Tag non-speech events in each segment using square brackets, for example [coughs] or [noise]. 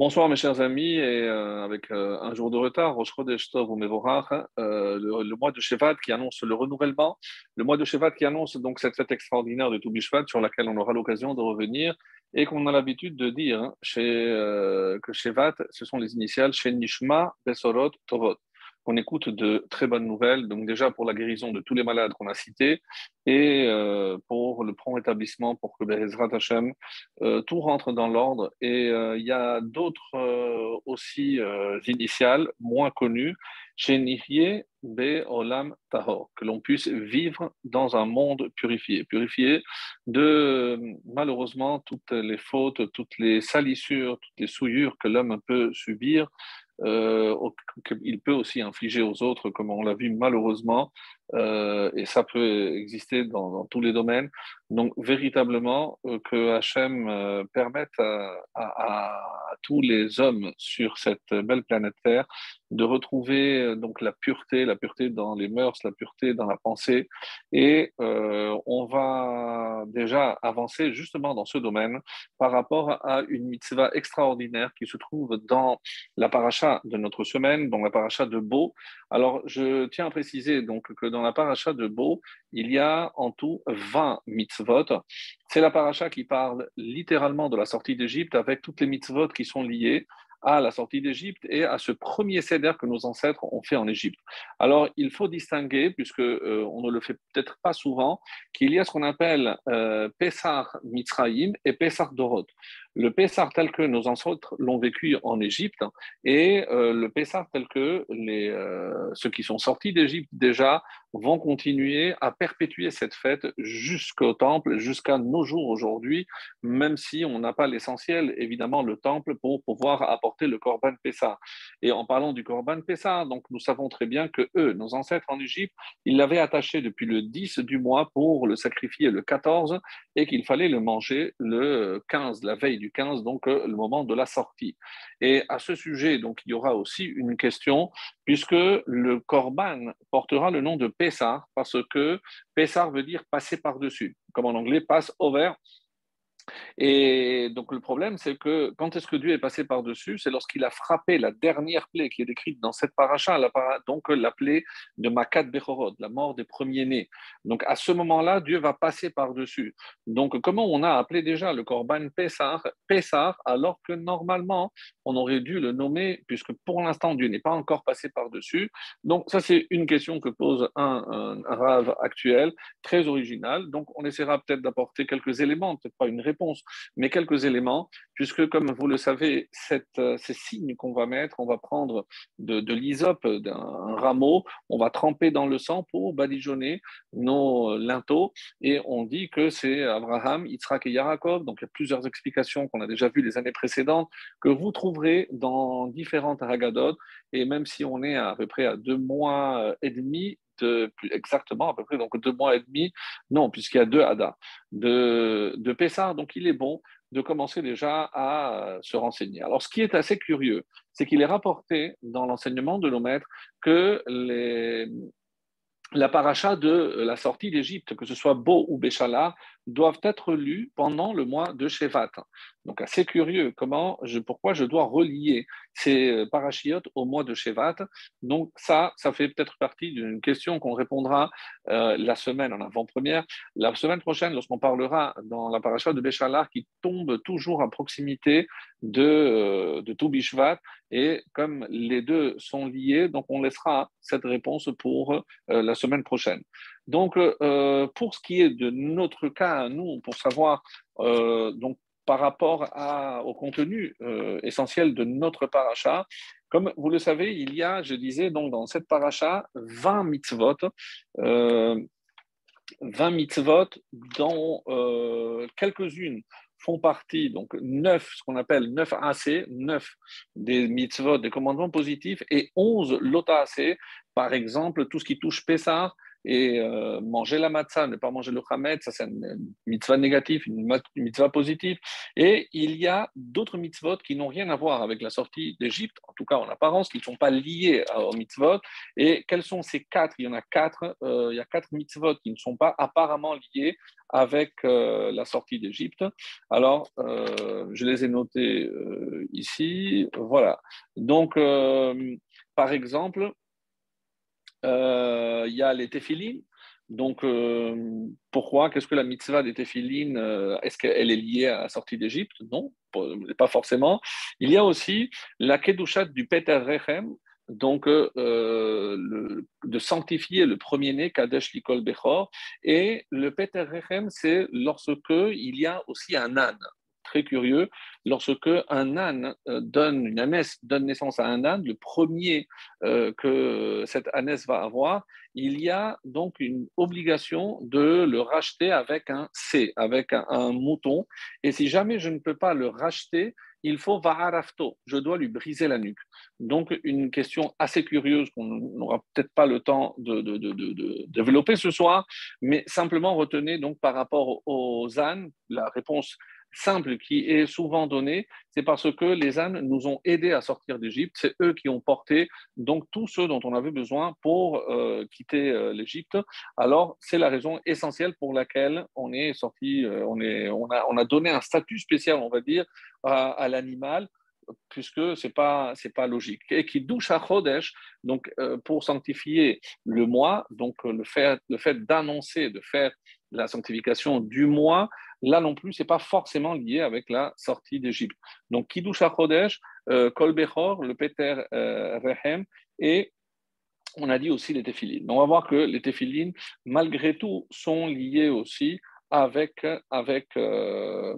Bonsoir mes chers amis, et euh, avec euh, un jour de retard, Rosh Chodesh Tov hein, euh, le, mois de Shevat qui annonce le renouvellement, le mois de Shevat qui annonce donc cette fête extraordinaire de Toubishvat sur laquelle on aura l'occasion de revenir et qu'on a l'habitude de dire hein, que Shevat, ce sont les initiales chez Nishma Besorot Tovot on écoute de très bonnes nouvelles, donc déjà pour la guérison de tous les malades qu'on a cités, et euh, pour le prompt rétablissement, pour que Bezrat Hashem, euh, tout rentre dans l'ordre. Et euh, il y a d'autres aussi initiales, moins connues, chez Be Olam Tahor, que l'on puisse vivre dans un monde purifié, purifié de malheureusement toutes les fautes, toutes les salissures, toutes les souillures que l'homme peut subir euh, qu'il peut aussi infliger aux autres, comme on l'a vu malheureusement, euh, et ça peut exister dans, tous les domaines. Donc, véritablement, euh, que Hachem permette à, tous les hommes sur cette belle planète Terre de retrouver donc la pureté, la pureté dans les mœurs, la pureté dans la pensée. Et on va déjà avancer justement dans ce domaine par rapport à une mitzvah extraordinaire qui se trouve dans la paracha de notre semaine, dans la paracha de Beau. Alors, je tiens à préciser donc que dans la paracha de Beau, il y a en tout 20 mitzvot. C'est la paracha qui parle littéralement de la sortie d'Égypte avec toutes les mitzvot qui sont liées à la sortie d'Égypte et à ce premier céder que nos ancêtres ont fait en Égypte. Alors, il faut distinguer, puisque euh, on ne le fait peut-être pas souvent, qu'il y a ce qu'on appelle euh, Pessar et Pessar Dorot le Pessar tel que nos ancêtres l'ont vécu en Égypte et euh, le Pessar tel que les, euh, ceux qui sont sortis d'Égypte déjà vont continuer à perpétuer cette fête jusqu'au temple, jusqu'à nos jours aujourd'hui, même si on n'a pas l'essentiel, évidemment, le temple pour pouvoir apporter le Corban Pessar. Et en parlant du Corban Pessar, donc nous savons très bien que eux, nos ancêtres en Égypte, ils l'avaient attaché depuis le 10 du mois pour le sacrifier le 14 et qu'il fallait le manger le 15, la veille du 15, donc euh, le moment de la sortie. Et à ce sujet, donc, il y aura aussi une question, puisque le Corban portera le nom de Pessar, parce que Pessar veut dire passer par-dessus, comme en anglais, pass over. Et donc le problème, c'est que quand est-ce que Dieu est passé par-dessus? C'est lorsqu'il a frappé la dernière plaie qui est décrite dans cette paracha, donc la plaie de Makat Bechorod, la mort des premiers-nés. Donc à ce moment-là, Dieu va passer par-dessus. Donc comment on a appelé déjà le Korban Pessar, Pessar alors que normalement, on aurait dû le nommer, puisque pour l'instant, Dieu n'est pas encore passé par-dessus? Donc ça, c'est une question que pose un, un rave actuel, très original. Donc on essaiera peut-être d'apporter quelques éléments, peut-être pas une réponse mais quelques éléments, puisque comme vous le savez, euh, ces signes qu'on va mettre, on va prendre de, l'hysope, d'un rameau, on va tremper dans le sang pour badigeonner nos linteaux, et on dit que c'est Abraham, Yitzhak et Yaakov, donc il y a plusieurs explications qu'on a déjà vues les années précédentes, que vous trouverez dans différentes Haggadot, et même si on est à peu près à deux mois et demi plus exactement à peu près, donc deux mois et demi, non, puisqu'il y a deux Hada, de, de Pessar. Donc il est bon de commencer déjà à se renseigner. Alors ce qui est assez curieux, c'est qu'il est rapporté dans l'enseignement de nos maîtres que la paracha de la sortie d'Égypte, que ce soit Beau ou Béchala, doivent être lus pendant le mois de Shevat. Donc assez curieux, comment pourquoi je dois relier ces euh, parachiotes au mois de Shevat. Donc ça, ça fait peut-être partie d'une question qu'on répondra euh, la semaine en avant-première. La semaine prochaine, lorsqu'on parlera dans la paracha de Béchalar, qui tombe toujours à proximité de, euh, de Toubishvat, et comme les deux sont liés, donc on laissera cette réponse pour la semaine prochaine. Donc, pour ce qui est de notre cas, nous, pour savoir donc par rapport au contenu euh, essentiel de notre paracha. Comme vous le savez, il y a, je disais, donc dans cette paracha, 20 mitzvot, 20 euh, mitzvot dont euh, quelques-unes font partie, donc 9, ce qu'on appelle 9 AC, 9 des mitzvot, des commandements positifs, et 11 lota AC, par exemple, tout ce qui touche Pessah, et euh, manger la matzah, ne pas manger le chametz, ça c'est une mitzvah négative, une mitzvah positive. Et il y a d'autres mitzvot qui n'ont rien à voir avec la sortie d'Égypte, en tout cas en apparence, qui ne sont pas liés aux mitzvot. Et quels sont ces quatre? Il y en a quatre. il y a quatre mitzvot qui ne sont pas apparemment liés avec la sortie d'Égypte. Alors, je les ai notés ici. Voilà. Donc, par exemple, euh, il y a les téphilines. Donc, euh, pourquoi? Qu'est-ce que la mitzvah des téphilines euh, Est-ce qu'elle est liée à la sortie d'Égypte? Non, pas forcément. Il y a aussi la kedushat du Peter Rechem, donc de sanctifier le premier-né, Kadesh Likol Bechor. Et le Peter Rechem, c'est lorsque il y a aussi un âne très curieux. Lorsque un âne euh, donne, une ânesse donne naissance à un âne, le premier euh, que cette ânesse va avoir, il y a donc une obligation de le racheter avec un C, avec un, mouton. Et si jamais je ne peux pas le racheter, il faut va'arafto, je dois lui briser la nuque. Donc, une question assez curieuse qu'on n'aura peut-être pas le temps de, de, développer ce soir, mais simplement retenez donc par rapport aux ânes, la réponse simple qui est souvent donné, c'est parce que les ânes nous ont aidés à sortir d'Égypte. C'est eux qui ont porté donc tous ceux dont on avait besoin pour euh, quitter euh, l'Égypte. Alors c'est la raison essentielle pour laquelle on est sorti, euh, on, est, on, a, on a donné un statut spécial, on va dire, à, l'animal puisque c'est pas pas logique. Et qui douche à Chodesh, donc pour sanctifier le mois, donc le fait le fait d'annoncer, de faire la sanctification du mois, là non plus, ce n'est pas forcément lié avec la sortie d'Égypte. Donc, Kiddush HaChodesh, euh, le Peter euh, Rehem, et on a dit aussi les téphilines. On va voir que les téphilines, malgré tout, sont liés aussi avec. avec euh,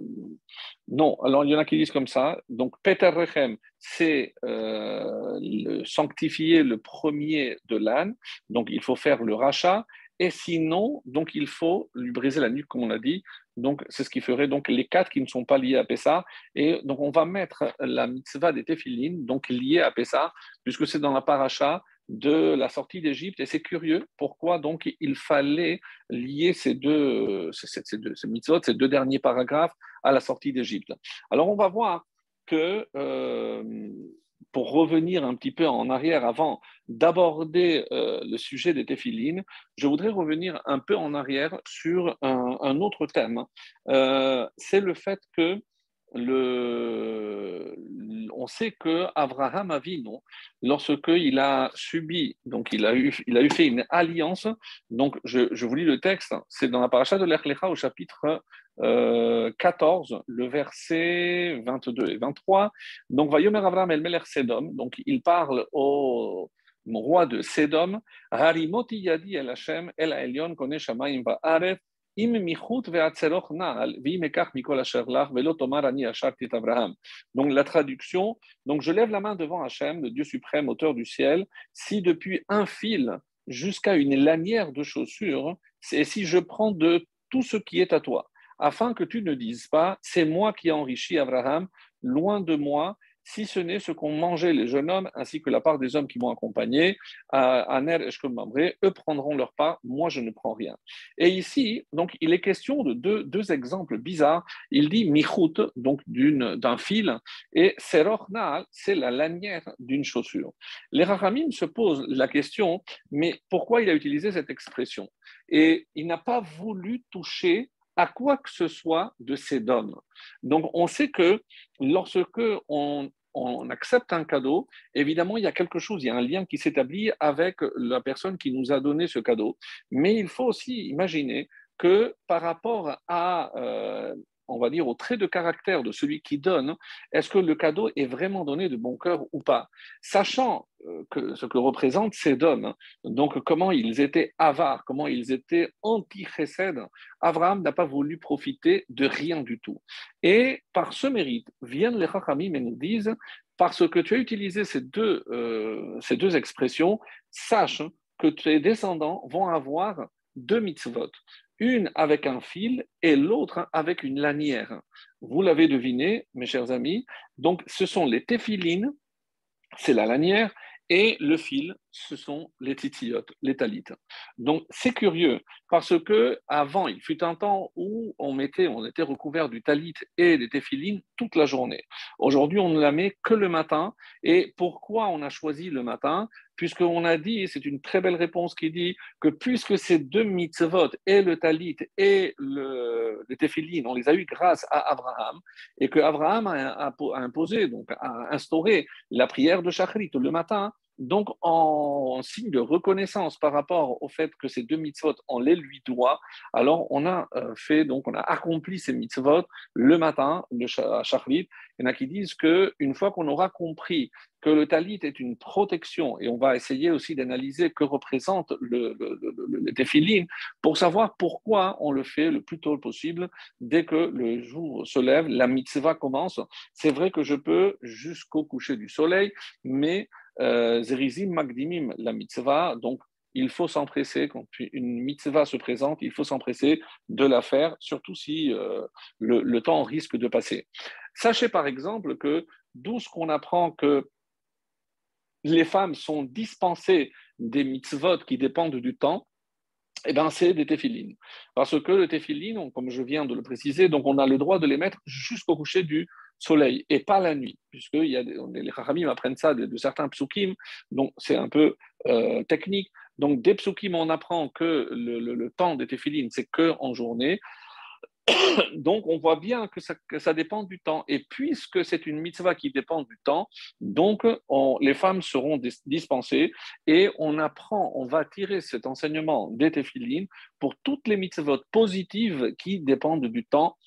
non, alors il y en a qui disent comme ça. Donc, Peter Rechem, c'est euh, sanctifier le premier de l'âne. Donc, il faut faire le rachat. Et sinon, donc il faut lui briser la nuque, comme on a dit. Donc c'est ce qui ferait donc les quatre qui ne sont pas liés à Pessah. Et donc on va mettre la mitzvah des téphilines, donc liée à Pessah, puisque c'est dans la paracha de la sortie d'Égypte. Et c'est curieux, pourquoi donc il fallait lier ces deux, ces, deux, ces mitzvot, ces deux derniers paragraphes à la sortie d'Égypte. Alors on va voir que euh, pour revenir un petit peu en arrière avant d'aborder euh, le sujet des téphilines, je voudrais revenir un peu en arrière sur un, autre thème. Euh, c'est le fait que le, on sait que Abraham Avinu, lorsque il a subi, donc il a eu, il a eu fait une alliance. Donc je, je vous lis le texte. C'est dans la paracha de l'Echlecha au chapitre 14, euh, le verset 22 et 23. Donc, Vayomer Avram el Meler Sedom, donc il parle au roi de Sedom, Harimoti el Hashem el Elyon kone shamayim ba'aret, im michut na'al, v'imekach. Donc, la traduction, donc je lève la main devant Hashem, le Dieu suprême, auteur du ciel, si depuis un fil jusqu'à une lanière de chaussure, et si je prends de tout ce qui est à toi, afin que tu ne dises pas, c'est moi qui ai enrichi Abraham, loin de moi, si ce n'est ce qu'ont mangé les jeunes hommes ainsi que la part des hommes qui m'ont accompagné, à Ner et eux prendront leur part, moi je ne prends rien. Et ici, donc, il est question de deux, exemples bizarres. Il dit michout, donc d'un fil, et serochnal, c'est la lanière d'une chaussure. Les Rahamim se posent la question, mais pourquoi il a utilisé cette expression? Et il n'a pas voulu toucher à quoi que ce soit de ces dons. Donc, on sait que lorsque on, accepte un cadeau, évidemment, il y a quelque chose, il y a un lien qui s'établit avec la personne qui nous a donné ce cadeau. Mais il faut aussi imaginer que par rapport à euh, on va dire, au trait de caractère de celui qui donne, est-ce que le cadeau est vraiment donné de bon cœur ou pas? Sachant euh, que ce que représentent ces dons, donc comment ils étaient avares, comment ils étaient anti-chesed, Abraham n'a pas voulu profiter de rien du tout. Et par ce mérite, viennent les Chachamim et nous disent, parce que tu as utilisé ces deux, euh, ces deux expressions, sache que tes descendants vont avoir deux mitzvot une avec un fil et l'autre avec une lanière. Vous l'avez deviné, mes chers amis. Donc, ce sont les téphilines, c'est la lanière, Et le fil, ce sont les titiotes, les talites. Donc c'est curieux parce que avant, il fut un temps où on mettait, on était recouvert du talit et des téphilines toute la journée. Aujourd'hui, on ne la met que le matin. Et pourquoi on a choisi le matin? Puisqu'on a dit, c'est une très belle réponse qui dit que puisque ces deux mitzvot, et le talit et le, téphilines, on les a eu grâce à Abraham, et que Abraham a, imposé, donc a instauré la prière de Shachrit le matin, donc, en, signe de reconnaissance par rapport au fait que ces deux mitzvot, on les lui doit, alors on a euh, fait, donc on a accompli ces mitzvot le matin, le Shachrit. Il y en a qui disent qu'une fois qu'on aura compris que le talit est une protection, et on va essayer aussi d'analyser que représente le, le, pour savoir pourquoi on le fait le plus tôt possible, dès que le jour se lève, la mitzvah commence. C'est vrai que je peux jusqu'au coucher du soleil, mais Zerizim Magdimim, la mitzvah, donc il faut s'empresser, quand une mitzvah se présente, il faut s'empresser de la faire, surtout si euh, le, temps risque de passer. Sachez par exemple que d'où ce qu'on apprend que les femmes sont dispensées des mitzvot qui dépendent du temps, eh ben, c'est des téphilines. Parce que le téphilines, comme je viens de le préciser, donc on a le droit de les mettre jusqu'au coucher du soleil et pas la nuit, puisque y a les Chachamim apprennent ça de, certains psukim, donc c'est un peu euh, technique. Donc des psukim, on apprend que le, temps des téphilines, c'est que en journée. [coughs] donc on voit bien que ça, dépend du temps. Et puisque c'est une mitzvah qui dépend du temps, donc les femmes seront dispensées et on apprend, on va tirer cet enseignement des téphilines pour toutes les mitzvot positives qui dépendent du temps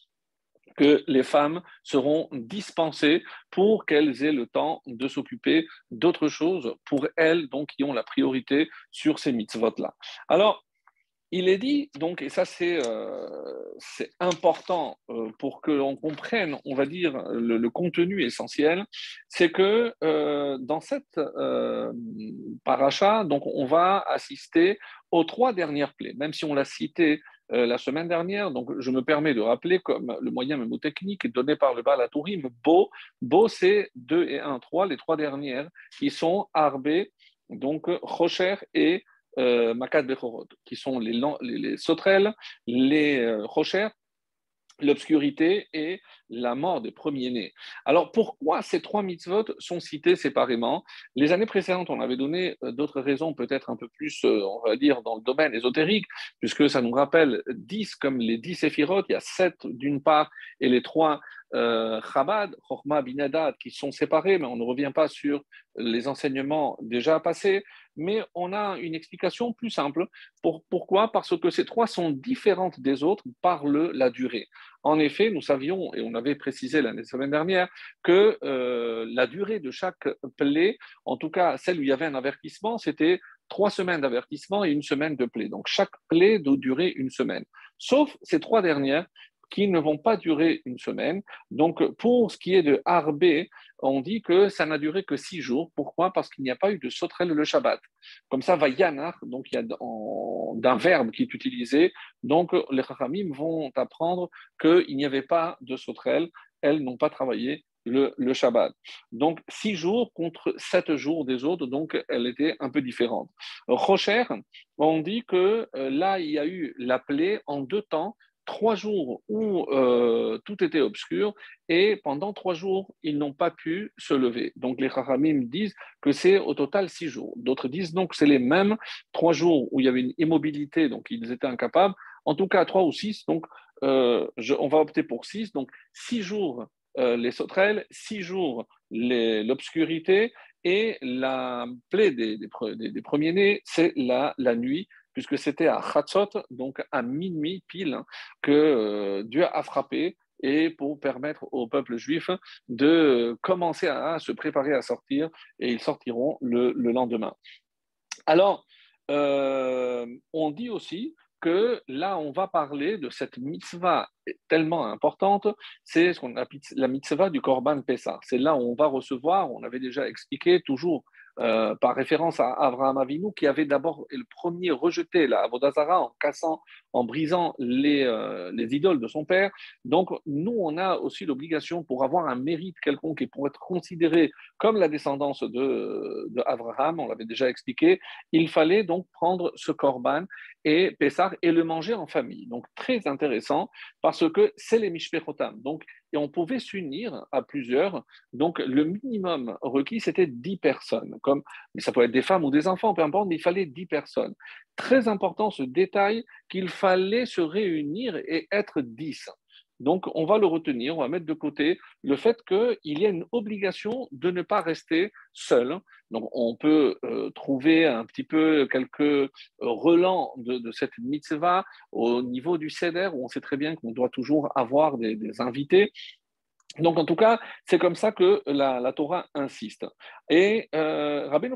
que les femmes seront dispensées pour qu'elles aient le temps de s'occuper d'autres choses pour elles, donc qui ont la priorité sur ces mitzvot-là. Alors, il est dit, donc, et ça c'est euh, important euh, pour que l'on comprenne, on va dire, le, contenu essentiel, c'est que euh, dans cette paracha, donc, on va assister aux trois dernières plaies, même si on l'a cité euh, la semaine dernière. Donc, je me permets de rappeler comme le moyen mémotechnique donné par le Baal Atourim, Bo, Bo c'est 2 et 1, 3, les trois dernières, qui sont Arbé, donc Rocher et euh, Makad Bechorot, qui sont les, les, les sauterelles, les euh, Rocher, l'obscurité et la mort des premiers-nés. Alors pourquoi ces trois mitzvot sont cités séparément? Les années précédentes, on avait donné euh, d'autres raisons, peut-être un peu plus, euh, on va dire, dans le domaine ésotérique, puisque ça nous rappelle dix comme les dix séphirotes, il y a sept d'une part et les trois euh, Chabad, Chochma, Binadad, qui sont séparés, mais on ne revient pas sur les enseignements déjà passés, mais on a une explication plus simple. pourquoi? Parce que ces trois sont différentes des autres par la durée. En effet, nous savions, et on avait précisé la semaine dernière, que euh, la durée de chaque plaie, en tout cas celle où il y avait un avertissement, c'était trois semaines d'avertissement et une semaine de plaie. Donc chaque plaie doit durer une semaine. Sauf ces trois dernières qui ne vont pas durer une semaine. Donc, pour ce qui est de Arbé, on dit que ça n'a duré que six jours. Pourquoi? Parce qu'il n'y a pas eu de sauterelle le Shabbat. Comme ça, va yanar, donc il y a d'un verbe qui est utilisé. Donc, les Chachamim vont apprendre qu'il n'y avait pas de sauterelle. Elles n'ont pas travaillé le, le, Shabbat. Donc, six jours contre sept jours des autres, donc elle était un peu différente. Rocher, on dit que euh, là, il y a eu la plaie en deux temps trois jours où euh, tout était obscur et pendant trois jours, ils n'ont pas pu se lever. Donc les Chachamim disent que c'est au total six jours. D'autres disent donc que c'est les mêmes trois jours où il y avait une immobilité, donc ils étaient incapables. En tout cas, trois ou six, donc euh, on va opter pour six. Donc six jours euh, les sauterelles, six jours l'obscurité et la plaie des, premiers-nés, c'est la nuit puisque c'était à Chatzot, donc à minuit pile, hein, que euh, Dieu a frappé et pour permettre au peuple juif de commencer à, se préparer à sortir, et ils sortiront le, lendemain. Alors, euh, on dit aussi que là, on va parler de cette mitzvah tellement importante, c'est ce qu'on appelle la mitzvah du Korban Pessah. C'est là où on va recevoir, on avait déjà expliqué, toujours euh, par référence à Abraham Avinu, qui avait d'abord le premier rejeté la Avodazara en cassant, en brisant les, euh, les, idoles de son père. Donc, nous, on a aussi l'obligation, pour avoir un mérite quelconque et pour être considéré comme la descendance de, de Abraham, on l'avait déjà expliqué, il fallait donc prendre ce korban et Pessah et le manger en famille. Donc, très intéressant parce que c'est les Mishpechotam. Donc, et on pouvait s'unir à plusieurs. Donc, le minimum requis, c'était 10 personnes. Comme, mais ça peut être des femmes ou des enfants, peu importe, mais il fallait 10 personnes. Très important ce détail qu'il fallait se réunir et être 10. Donc, on va le retenir, on va mettre de côté le fait qu'il y a une obligation de ne pas rester seul. Donc, on peut euh, trouver un petit peu quelques euh, relents de, cette mitzvah au niveau du CEDER, où on sait très bien qu'on doit toujours avoir des, invités. Donc, en tout cas, c'est comme ça que la, Torah insiste. Et euh, Rabbi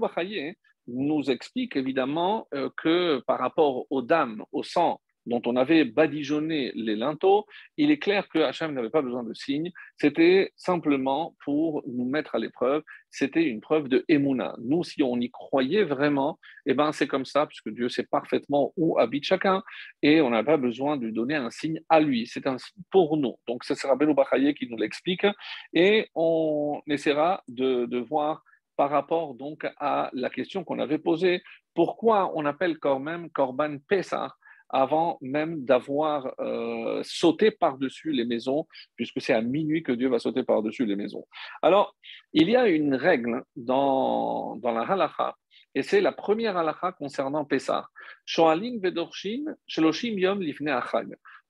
nous explique évidemment euh, que par rapport aux dames, au sang, dont on avait badigeonné les linteaux, il est clair que Hachem n'avait pas besoin de signes, c'était simplement pour nous mettre à l'épreuve, c'était une preuve de Emouna. Nous, si on y croyait vraiment, eh ben, c'est comme ça, puisque Dieu sait parfaitement où habite chacun, et on n'a pas besoin de donner un signe à lui, c'est un pour nous. Donc, ce sera Beno Bachaye qui nous l'explique, et on essaiera de, voir par rapport donc à la question qu'on avait posée, pourquoi on appelle quand même Korban Pessah avant même d'avoir euh, sauté par-dessus les maisons, puisque c'est à minuit que Dieu va sauter par-dessus les maisons. Alors, il y a une règle dans, dans la halakha, et c'est la première halakha concernant Pessah.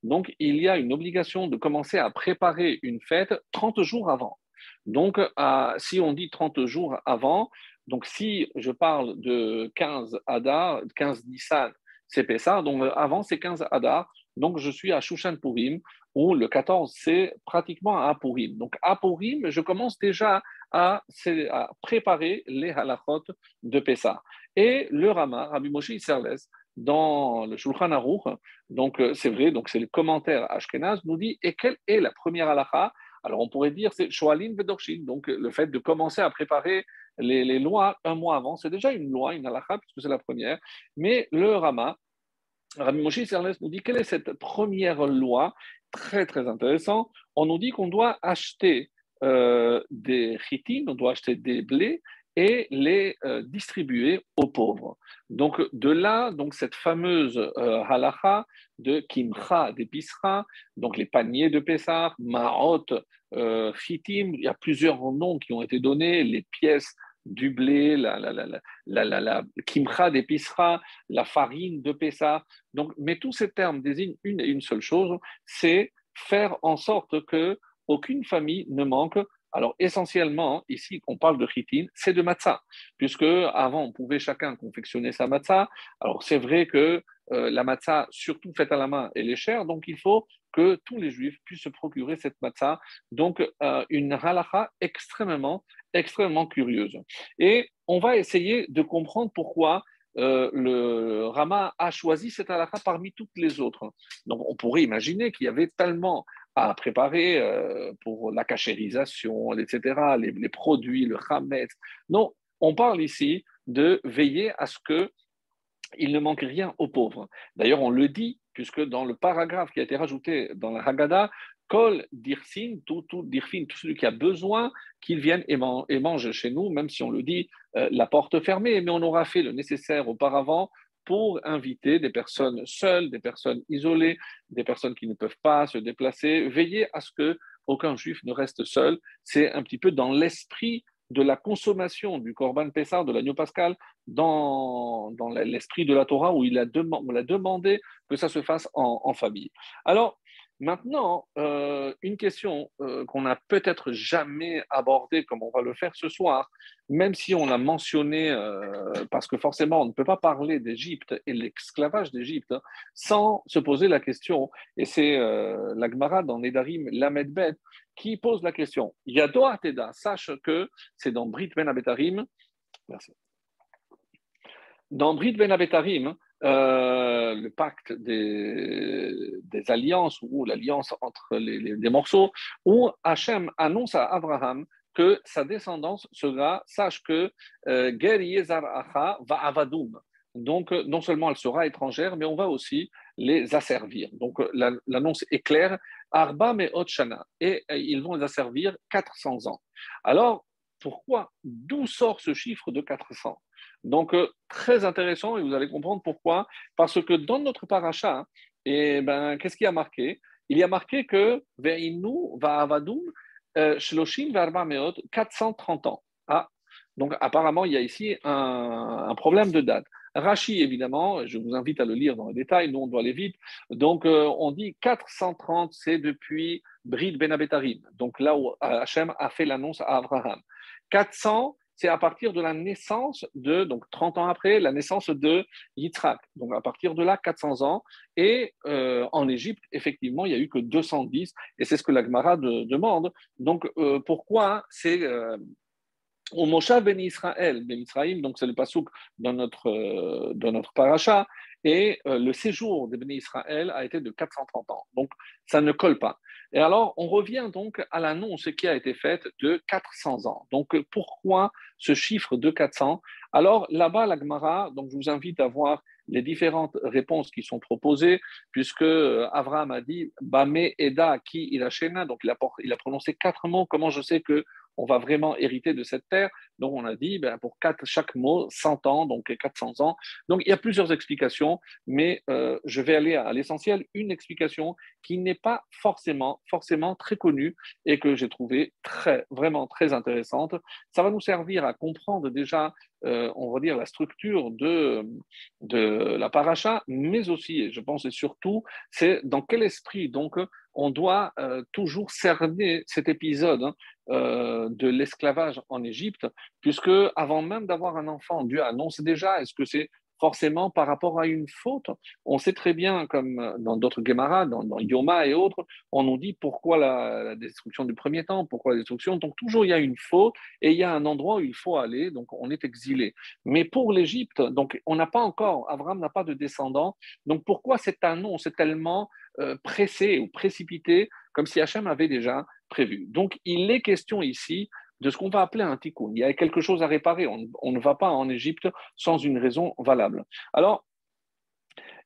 Donc, il y a une obligation de commencer à préparer une fête 30 jours avant. Donc, si on dit 30 jours avant, donc si je parle de 15 Adar, 15 Nissan, c'est Pessah. Donc avant, c'est 15 Adar. Donc je suis à Shushan Purim, où le 14, c'est pratiquement à Purim. Donc à Purim, je commence déjà à, préparer les halachot de Pessah. Et le Rama, Rabbi Moshe Isserles, dans le Shulchan Aruch, donc euh, c'est vrai, donc c'est le commentaire Ashkenaz, nous dit et quelle est la première halacha? Alors on pourrait dire c'est Shoalin Vedorshin, donc le fait de commencer à préparer les, lois un mois avant, c'est déjà une loi, une halakha, puisque c'est la première. Mais le Rama, Rabbi Moshe nous dit quelle est cette première loi Très, très intéressant. On nous dit qu'on doit acheter euh, des chitines, on doit acheter des blés et les euh, distribuer aux pauvres. Donc de là, donc cette fameuse euh, halacha de kimcha d'épicerie, donc les paniers de Pessah, maot, euh, chitim, il y a plusieurs noms qui ont été donnés, les pièces du blé, la, la, la, la, kimcha d'épicerie, la farine de Pessah. Donc, mais tous ces termes désignent une et une seule chose, c'est faire en sorte que aucune famille ne manque. Alors essentiellement, ici, on parle de chitine, c'est de matzah, puisque avant on pouvait chacun confectionner sa matzah. Alors c'est vrai que euh, la matzah, surtout faite à la main, elle est chère, donc il faut que tous les juifs puissent se procurer cette matzah. Donc euh, une halacha extrêmement extrêmement curieuse. Et on va essayer de comprendre pourquoi euh, le Rama a choisi cette halakha parmi toutes les autres. Donc on pourrait imaginer qu'il y avait tellement à préparer euh, pour la cachérisation, etc., les, produits, le chametz. Non, on parle ici de veiller à ce que il ne manque rien aux pauvres. D'ailleurs, on le dit, puisque dans le paragraphe qui a été rajouté dans la Haggadah, Kol dirfin, tout, tout dirfin, tout celui qui a besoin, qu'il vienne et, mange chez nous, même si on le dit euh, la porte fermée, mais on aura fait le nécessaire auparavant pour inviter des personnes seules, des personnes isolées, des personnes qui ne peuvent pas se déplacer, veiller à ce que aucun juif ne reste seul. C'est un petit peu dans l'esprit de la consommation du Corban Pessah, de l'agneau pascal, dans, dans l'esprit de la Torah, où il a, demandé que ça se fasse en, en famille. Alors, Maintenant, euh, une question euh, qu'on n'a peut-être jamais abordée comme on va le faire ce soir, même si on l'a mentionné, euh, parce que forcément on ne peut pas parler d'Égypte et l'esclavage d'Égypte hein, sans se poser la question, et c'est la Gemara dans Nedarim Lamedbet qui pose la question. Yado Teda, sache que c'est dans Brit Ben Abetarim, merci. Dans Brit Ben Abetarim, euh, le pacte des, alliances ou l'alliance entre les, morceaux, où Hachem annonce à Abraham que sa descendance sera, sache que euh, va avadoum. Donc, euh, non seulement elle sera étrangère, mais on va aussi les asservir. Donc, l'annonce est claire. Arba et Otshana. Et ils vont les asservir 400 ans. Alors, pourquoi D'où sort ce chiffre de 400 Donc, très intéressant, et vous allez comprendre pourquoi. Parce que dans notre paracha, et ben, qu'est-ce qui a marqué? Il y a marqué que Ve'inu euh, shloshim ve'arba meot, 430 ans. Ah, donc apparemment, il y a ici un, problème de date. Rachi, évidemment, je vous invite à le lire dans le détail, nous on doit aller vite. Donc euh, on dit 430, c'est depuis Brid Ben Abetarim, donc là où Hachem a fait l'annonce à Abraham. 400, c'est à partir de la naissance de, donc 30 ans après, la naissance de Yitzhak. Donc à partir de là, 400 ans. Et euh, en Égypte, effectivement, il n'y a eu que 210, et c'est ce que la Gemara demande. Donc euh, pourquoi c'est euh, au Moshe ben Israël, ben Israël, donc c'est le pasouk dans notre, dans notre paracha, et le séjour de Ben Israël a été de 430 ans. Donc ça ne colle pas. Et alors, on revient donc à l'annonce qui a été faite de 400 ans. Donc, pourquoi ce chiffre de 400 Alors, là-bas, la Gemara, donc je vous invite à voir les différentes réponses qui sont proposées, puisque euh, Abraham a dit Bame Eda qui il a donc il a, il a prononcé quatre mots. Comment je sais que on va vraiment hériter de cette terre. Donc on a dit, ben, pour quatre, chaque mot, 100 ans, donc 400 ans. Donc il y a plusieurs explications, mais euh, je vais aller à l'essentiel. Une explication qui n'est pas forcément, forcément très connue et que j'ai trouvé très, vraiment très intéressante. Ça va nous servir à comprendre déjà euh, on va dire, la structure de, de la paracha, mais aussi, et je pense et surtout, c'est dans quel esprit. Donc on doit euh, toujours cerner cet épisode hein, euh, de l'esclavage en Égypte, puisque avant même d'avoir un enfant, Dieu annonce déjà, est-ce que c'est forcément par rapport à une faute. On sait très bien, comme dans d'autres Gemara, dans, Yoma et autres, on nous dit pourquoi la, destruction du premier temps, pourquoi la destruction. Donc toujours il y a une faute et il y a un endroit où il faut aller, donc on est exilé. Mais pour l'Égypte, donc on n'a pas encore, Abraham n'a pas de descendants, donc pourquoi cet annonce est tellement euh, pressé ou précipité, comme si Hachem avait déjà prévu? Donc il est question ici de ce qu'on va appeler un tikkun. Il y a quelque chose à réparer. On, ne va pas en Égypte sans une raison valable. Alors,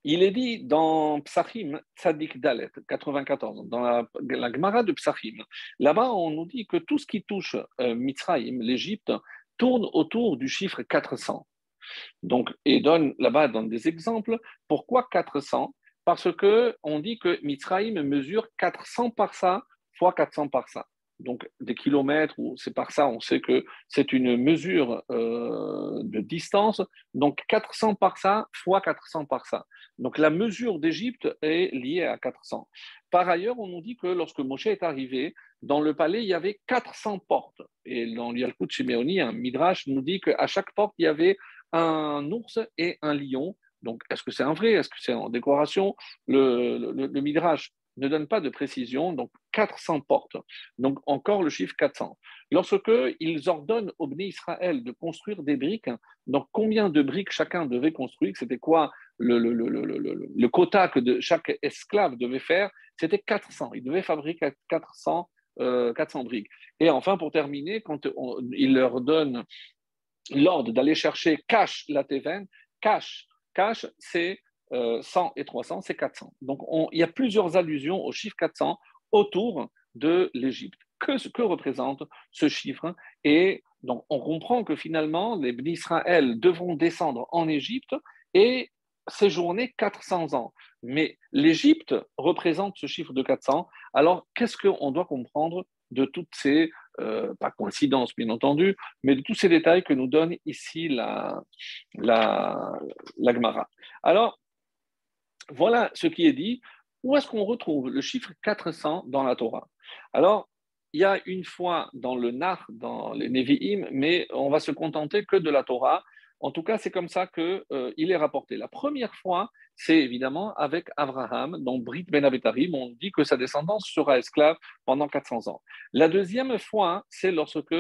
il est dit dans Psachim, Tzadik Dalet, 94, dans la, la Gemara de Psachim, là-bas on nous dit que tout ce qui touche euh, Mitzrayim, l'Égypte, tourne autour du chiffre 400. Donc, et donne là-bas donne des exemples. Pourquoi 400 Parce que on dit que Mitzrayim mesure 400 par ça fois 400 par ça donc des kilomètres, ou c'est par ça, on sait que c'est une mesure euh, de distance, donc 400 par ça fois 400 par ça. Donc la mesure d'Égypte est liée à 400. Par ailleurs, on nous dit que lorsque Moshe est arrivé, dans le palais, il y avait 400 portes. Et dans l'Yalkut Shimeoni, un Midrash nous dit qu'à chaque porte, il y avait un ours et un lion. Donc, est-ce que c'est un vrai? Est-ce que c'est en décoration? Le, le, le, Midrash ne donne pas de précision, donc 400 portes. Donc encore le chiffre 400. Lorsque ils ordonnent au Bné Israël de construire des briques, donc combien de briques chacun devait construire, c'était quoi le, quota que chaque esclave devait faire, c'était 400. Il devait fabriquer 400, 400 euh, briques. Et enfin, pour terminer, quand il leur donne l'ordre d'aller chercher cash la Teven, cash, cash, c'est 100 euh, et 300, c'est 400. Donc il y a plusieurs allusions au chiffre 400 autour de l'Égypte. Que, représente ce chiffre? Et donc on comprend que finalement, les Israël devront descendre en Égypte et séjourner 400 ans. Mais l'Égypte représente ce chiffre de 400. Alors qu'est-ce qu'on doit comprendre de toutes ces, euh, pas coïncidences bien entendu, mais de tous ces détails que nous donne ici la, la, la Gemara? Alors, voilà ce qui est dit. Où est-ce qu'on retrouve le chiffre 400 dans la Torah? Alors, il y a une fois dans le Nar, dans les Nevi'im, mais on va se contenter que de la Torah. En tout cas, c'est comme ça qu'il euh, est rapporté. La première fois, c'est évidemment avec Abraham, dans Brit Ben Abetarim, on dit que sa descendance sera esclave pendant 400 ans. La deuxième fois, c'est lorsque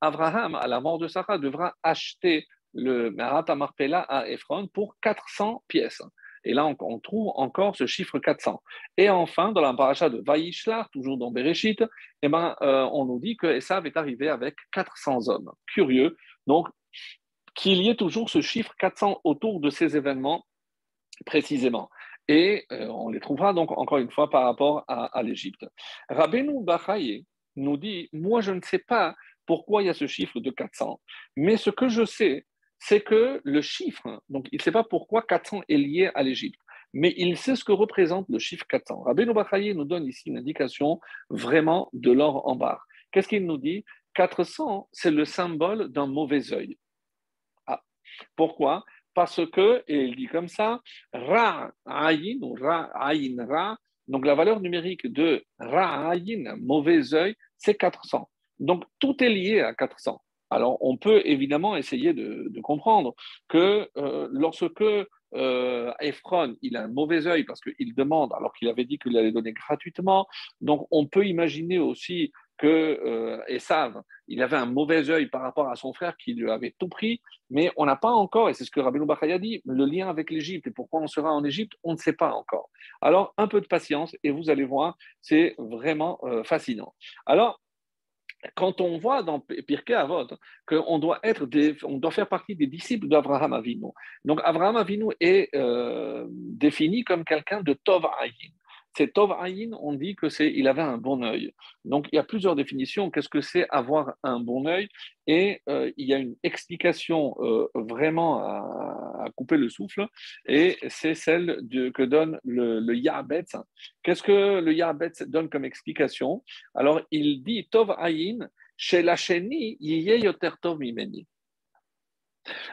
Abraham, à la mort de Sarah, devra acheter le Marat Marpella à Ephron pour 400 pièces. Et là, on, trouve encore ce chiffre 400. Et enfin, dans la de Vaishlar, toujours dans Bereshit, eh ben, euh, on nous dit que Esav est arrivé avec 400 hommes. Curieux. Donc, qu'il y ait toujours ce chiffre 400 autour de ces événements précisément. Et euh, on les trouvera donc encore une fois par rapport à, l'Égypte. Rabbeinu Bachaye nous dit, moi je ne sais pas pourquoi il y a ce chiffre de 400, mais ce que je sais, c'est que le chiffre, donc il ne sait pas pourquoi 400 est lié à l'Égypte, mais il sait ce que représente le chiffre 400. Rabbeinu Bachaye nous donne ici une indication vraiment de l'or en barre. Qu'est-ce qu'il nous dit? 400, c'est le symbole d'un mauvais œil. Ah, pourquoi? Parce que, et il dit comme ça, Ra Ayin, ou Ra Ayin Ra, donc la valeur numérique de Ra Ayin, mauvais œil, c'est 400. Donc tout est lié à 400. Alors on peut évidemment essayer de, comprendre que euh, lorsque euh, Ephron, il a un mauvais œil parce qu'il demande, alors qu'il avait dit qu'il allait donner gratuitement. Donc, on peut imaginer aussi que euh, Esav, il avait un mauvais œil par rapport à son frère qui lui avait tout pris, mais on n'a pas encore, et c'est ce que Rabbi Bakaya dit, le lien avec l'Égypte. Et pourquoi on sera en Égypte, on ne sait pas encore. Alors, un peu de patience, et vous allez voir, c'est vraiment euh, fascinant. Alors, quand on voit dans Pirkei Avot qu'on doit être on doit faire partie des disciples d'Abraham Avinu. Donc Abraham Avinu est euh, défini comme quelqu'un de Tov Ayin. C'est Tov Ayin, on dit que c'est il avait un bon œil. Donc il y a plusieurs définitions. Qu'est-ce que c'est avoir un bon œil? Et euh, il y a une explication euh, vraiment à, couper le souffle, et c'est celle que donne le, le Qu'est-ce que le Yabetz donne comme explication? Alors il dit Tov Ayin, chez la Sheni, yoter Tov.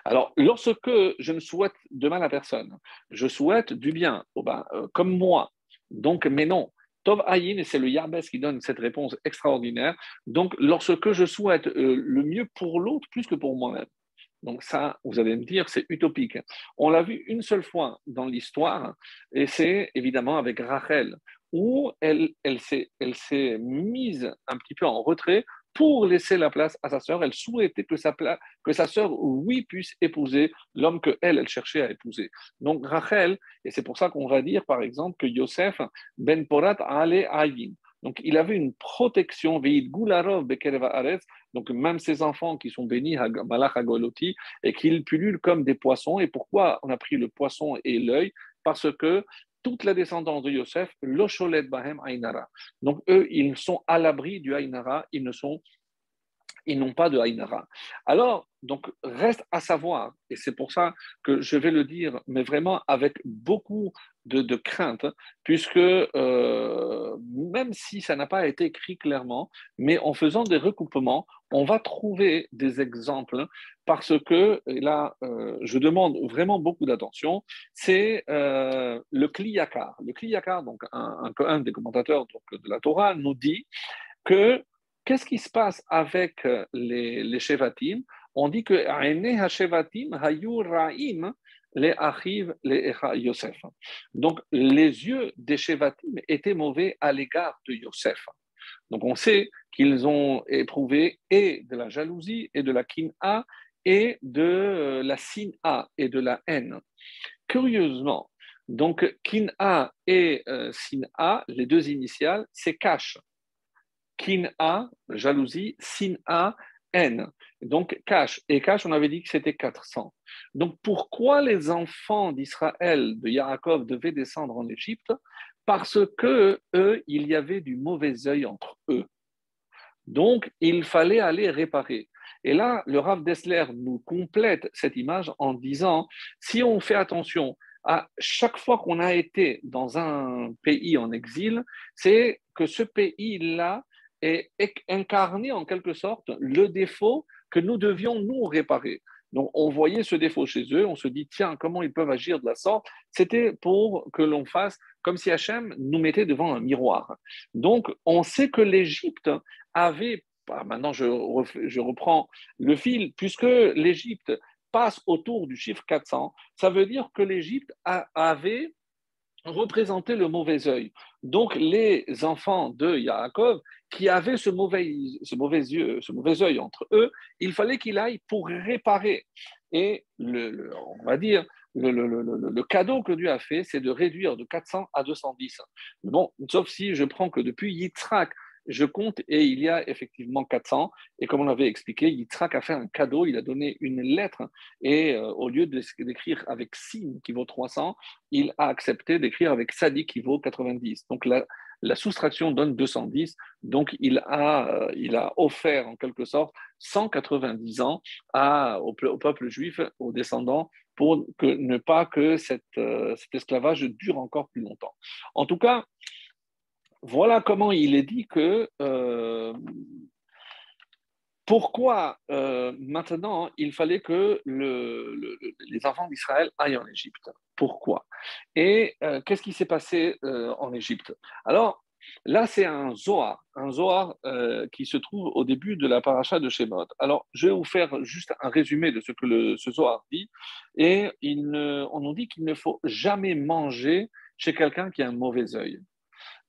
Alors, lorsque je ne souhaite de mal à personne, je souhaite du bien, oh ben, euh, comme moi, donc, mais non. Tov Ayin, c'est le Yarbes qui donne cette réponse extraordinaire. Donc, lorsque je souhaite euh, le mieux pour l'autre plus que pour moi-même. Donc ça, vous allez me dire, c'est utopique. On l'a vu une seule fois dans l'histoire, et c'est évidemment avec Rachel, où elle, elle s'est mise un petit peu en retrait pour laisser la place à sa sœur. Elle souhaitait que sa, sœur, oui, puisse épouser l'homme que elle, cherchait à épouser. Donc Rachel, et c'est pour ça qu'on va dire, par exemple, que Yosef ben Porat allait ayin. Donc, il avait une protection, donc même ses enfants qui sont bénis, Malach Agoloti, et qu'ils pullulent comme des poissons. Et pourquoi on a pris le poisson et l'œil? Parce que toute la descendance de Yosef, l'Osholet Bahem Ainara. Donc eux, ils sont à l'abri du Ainara, ils ne sont ils n'ont pas de Ainara. Alors, donc, reste à savoir, et c'est pour ça que je vais le dire, mais vraiment avec beaucoup de, crainte, puisque euh, même si ça n'a pas été écrit clairement, mais en faisant des recoupements, on va trouver des exemples, parce que, et là, euh, je demande vraiment beaucoup d'attention, c'est euh, le Kliyakar. Le Kliyakar, donc un, des commentateurs donc, de la Torah, nous dit que qu'est-ce qui se passe avec les, les Shevatim? On dit que les Achiv, les Yosef. Donc, les yeux des Shevatim étaient mauvais à l'égard de Yosef. Donc, on sait qu'ils ont éprouvé et de la jalousie et de la kin'a et de la sin'a et de la haine. Curieusement, donc kin'a et euh, sin'a, les deux initiales, c'est cache. Kin'a, jalousie, sin'a, haine. Donc, cache. Et cache, on avait dit que c'était 400. Donc, pourquoi les enfants d'Israël, de Yaakov, devaient descendre en Égypte? Parce que eux, il y avait du mauvais œil entre eux. Donc, il fallait aller réparer. Et là, le Rav Dessler nous complète cette image en disant si on fait attention à chaque fois qu'on a été dans un pays en exil, c'est que ce pays-là et incarner en quelque sorte le défaut que nous devions nous réparer. Donc on voyait ce défaut chez eux, on se dit tiens comment ils peuvent agir de la sorte? C'était pour que l'on fasse comme si Hachem nous mettait devant un miroir. Donc on sait que l'Égypte avait, bah, maintenant je, je reprends le fil, puisque l'Égypte passe autour du chiffre 400, ça veut dire que l'Égypte avait représentait le mauvais œil. Donc, les enfants de Yaakov, qui avaient ce mauvais, ce mauvais, œil entre eux, il fallait qu'il aille pour réparer. Et le, on va dire, le, le, cadeau que Dieu a fait, c'est de réduire de 400 à 210. Bon, sauf si je prends que depuis Yitzhak, je compte et il y a effectivement 400. Et comme on l'avait expliqué, Yitzhak a fait un cadeau, il a donné une lettre et euh, au lieu d'écrire avec Sin qui vaut 300, il a accepté d'écrire avec Sadi qui vaut 90. Donc la, soustraction donne 210. Donc il a, euh, il a offert en quelque sorte 190 ans à, au, peuple juif, aux descendants, pour ne pas que euh, cet esclavage dure encore plus longtemps. En tout cas, voilà comment il est dit que euh, pourquoi euh, maintenant il fallait que les enfants d'Israël aillent en Égypte. Pourquoi? Et euh, qu'est-ce qui s'est passé en Égypte? Alors, là, c'est un Zohar, un Zohar qui se trouve au début de la paracha de Shemot. Alors, je vais vous faire juste un résumé de ce que ce Zohar dit. Et on nous dit qu'il ne faut jamais manger chez quelqu'un qui a un mauvais œil.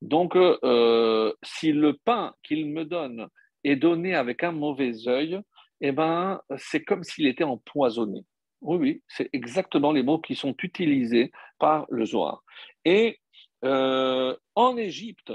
Donc, euh, si le pain qu'il me donne est donné avec un mauvais œil, eh ben, c'est comme s'il était empoisonné. Oui, oui, c'est exactement les mots qui sont utilisés par le Zohar. Et euh, en Égypte,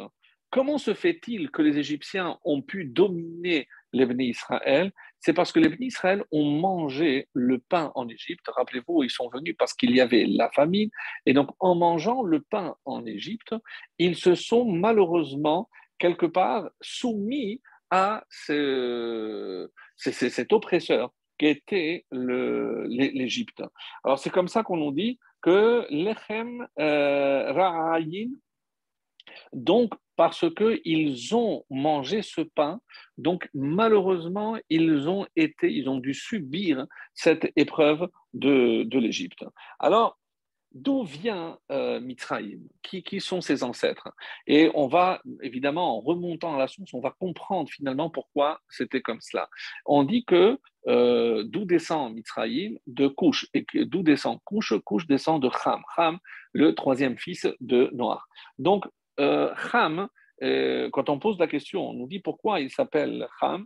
comment se fait-il que les Égyptiens ont pu dominer les Israël c'est parce que les Israël ont mangé le pain en Égypte. Rappelez-vous, ils sont venus parce qu'il y avait la famine. Et donc, en mangeant le pain en Égypte, ils se sont malheureusement, quelque part, soumis à cet oppresseur qui était l'Égypte. Alors, c'est comme ça qu'on nous dit que l'Echem euh, Ra'ayin, donc parce qu'ils ont mangé ce pain, donc malheureusement, ils ont été, ils ont dû subir cette épreuve de, l'Égypte. Alors, d'où vient euh, qui, sont ses ancêtres? Et on va, évidemment, en remontant à la source, on va comprendre finalement pourquoi c'était comme cela. On dit que euh, d'où descend Mitzrayim De Couche. Et d'où descend Couche Couche descend de Ham. Ham, le troisième fils de Noir. Donc, Ham, euh, quand on pose la question, on nous dit pourquoi il s'appelle Ham,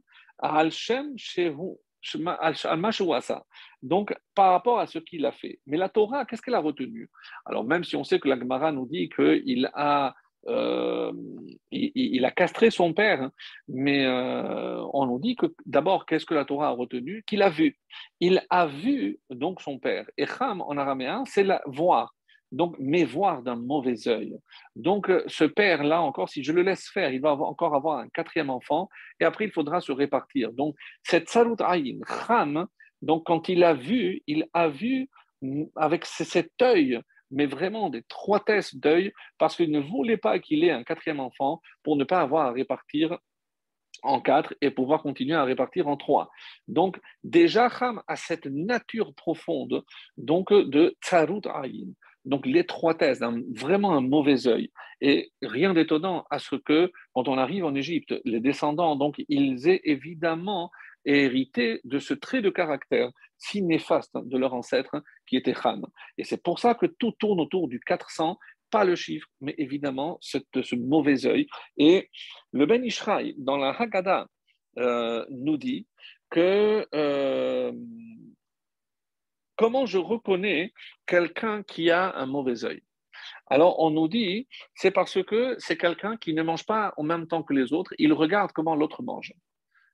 donc, par rapport à ce qu'il a fait. Mais la Torah, qu'est-ce qu'elle a retenu? Alors, même si on sait que la Gemara nous dit qu'il a, euh, il, a castré son père, mais on nous dit que d'abord, qu'est-ce que la Torah a retenu? Qu'il a vu. Il a vu donc son père. Et Ham en araméen, c'est la voir donc, mais voir d'un mauvais œil. Donc, euh, ce père-là, encore, si je le laisse faire, il va encore avoir un quatrième enfant, et après, il faudra se répartir. Donc, cette salut aïn, Ram, donc, quand il a vu, il a vu avec cet œil, mais vraiment des trois tests d'œil, parce qu'il ne voulait pas qu'il ait un quatrième enfant pour ne pas avoir à répartir en quatre et pouvoir continuer à répartir en trois. Donc, déjà, Ram a cette nature profonde donc de Tsarut Aïn donc l'étroitesse, vraiment un mauvais œil. Et rien d'étonnant à ce que, quand on arrive en Égypte, les descendants, donc, ils aient évidemment hérité de ce trait de caractère si néfaste de leur ancêtre qui était Ham. Et c'est pour ça que tout tourne autour du 400, pas le chiffre, mais évidemment ce mauvais œil. Et le Ben Ishraï, dans la Haggadah, euh, nous dit que euh, comment je reconnais quelqu'un qui a un mauvais œil? Alors, on nous dit, c'est parce que c'est quelqu'un qui ne mange pas en même temps que les autres, il regarde comment l'autre mange.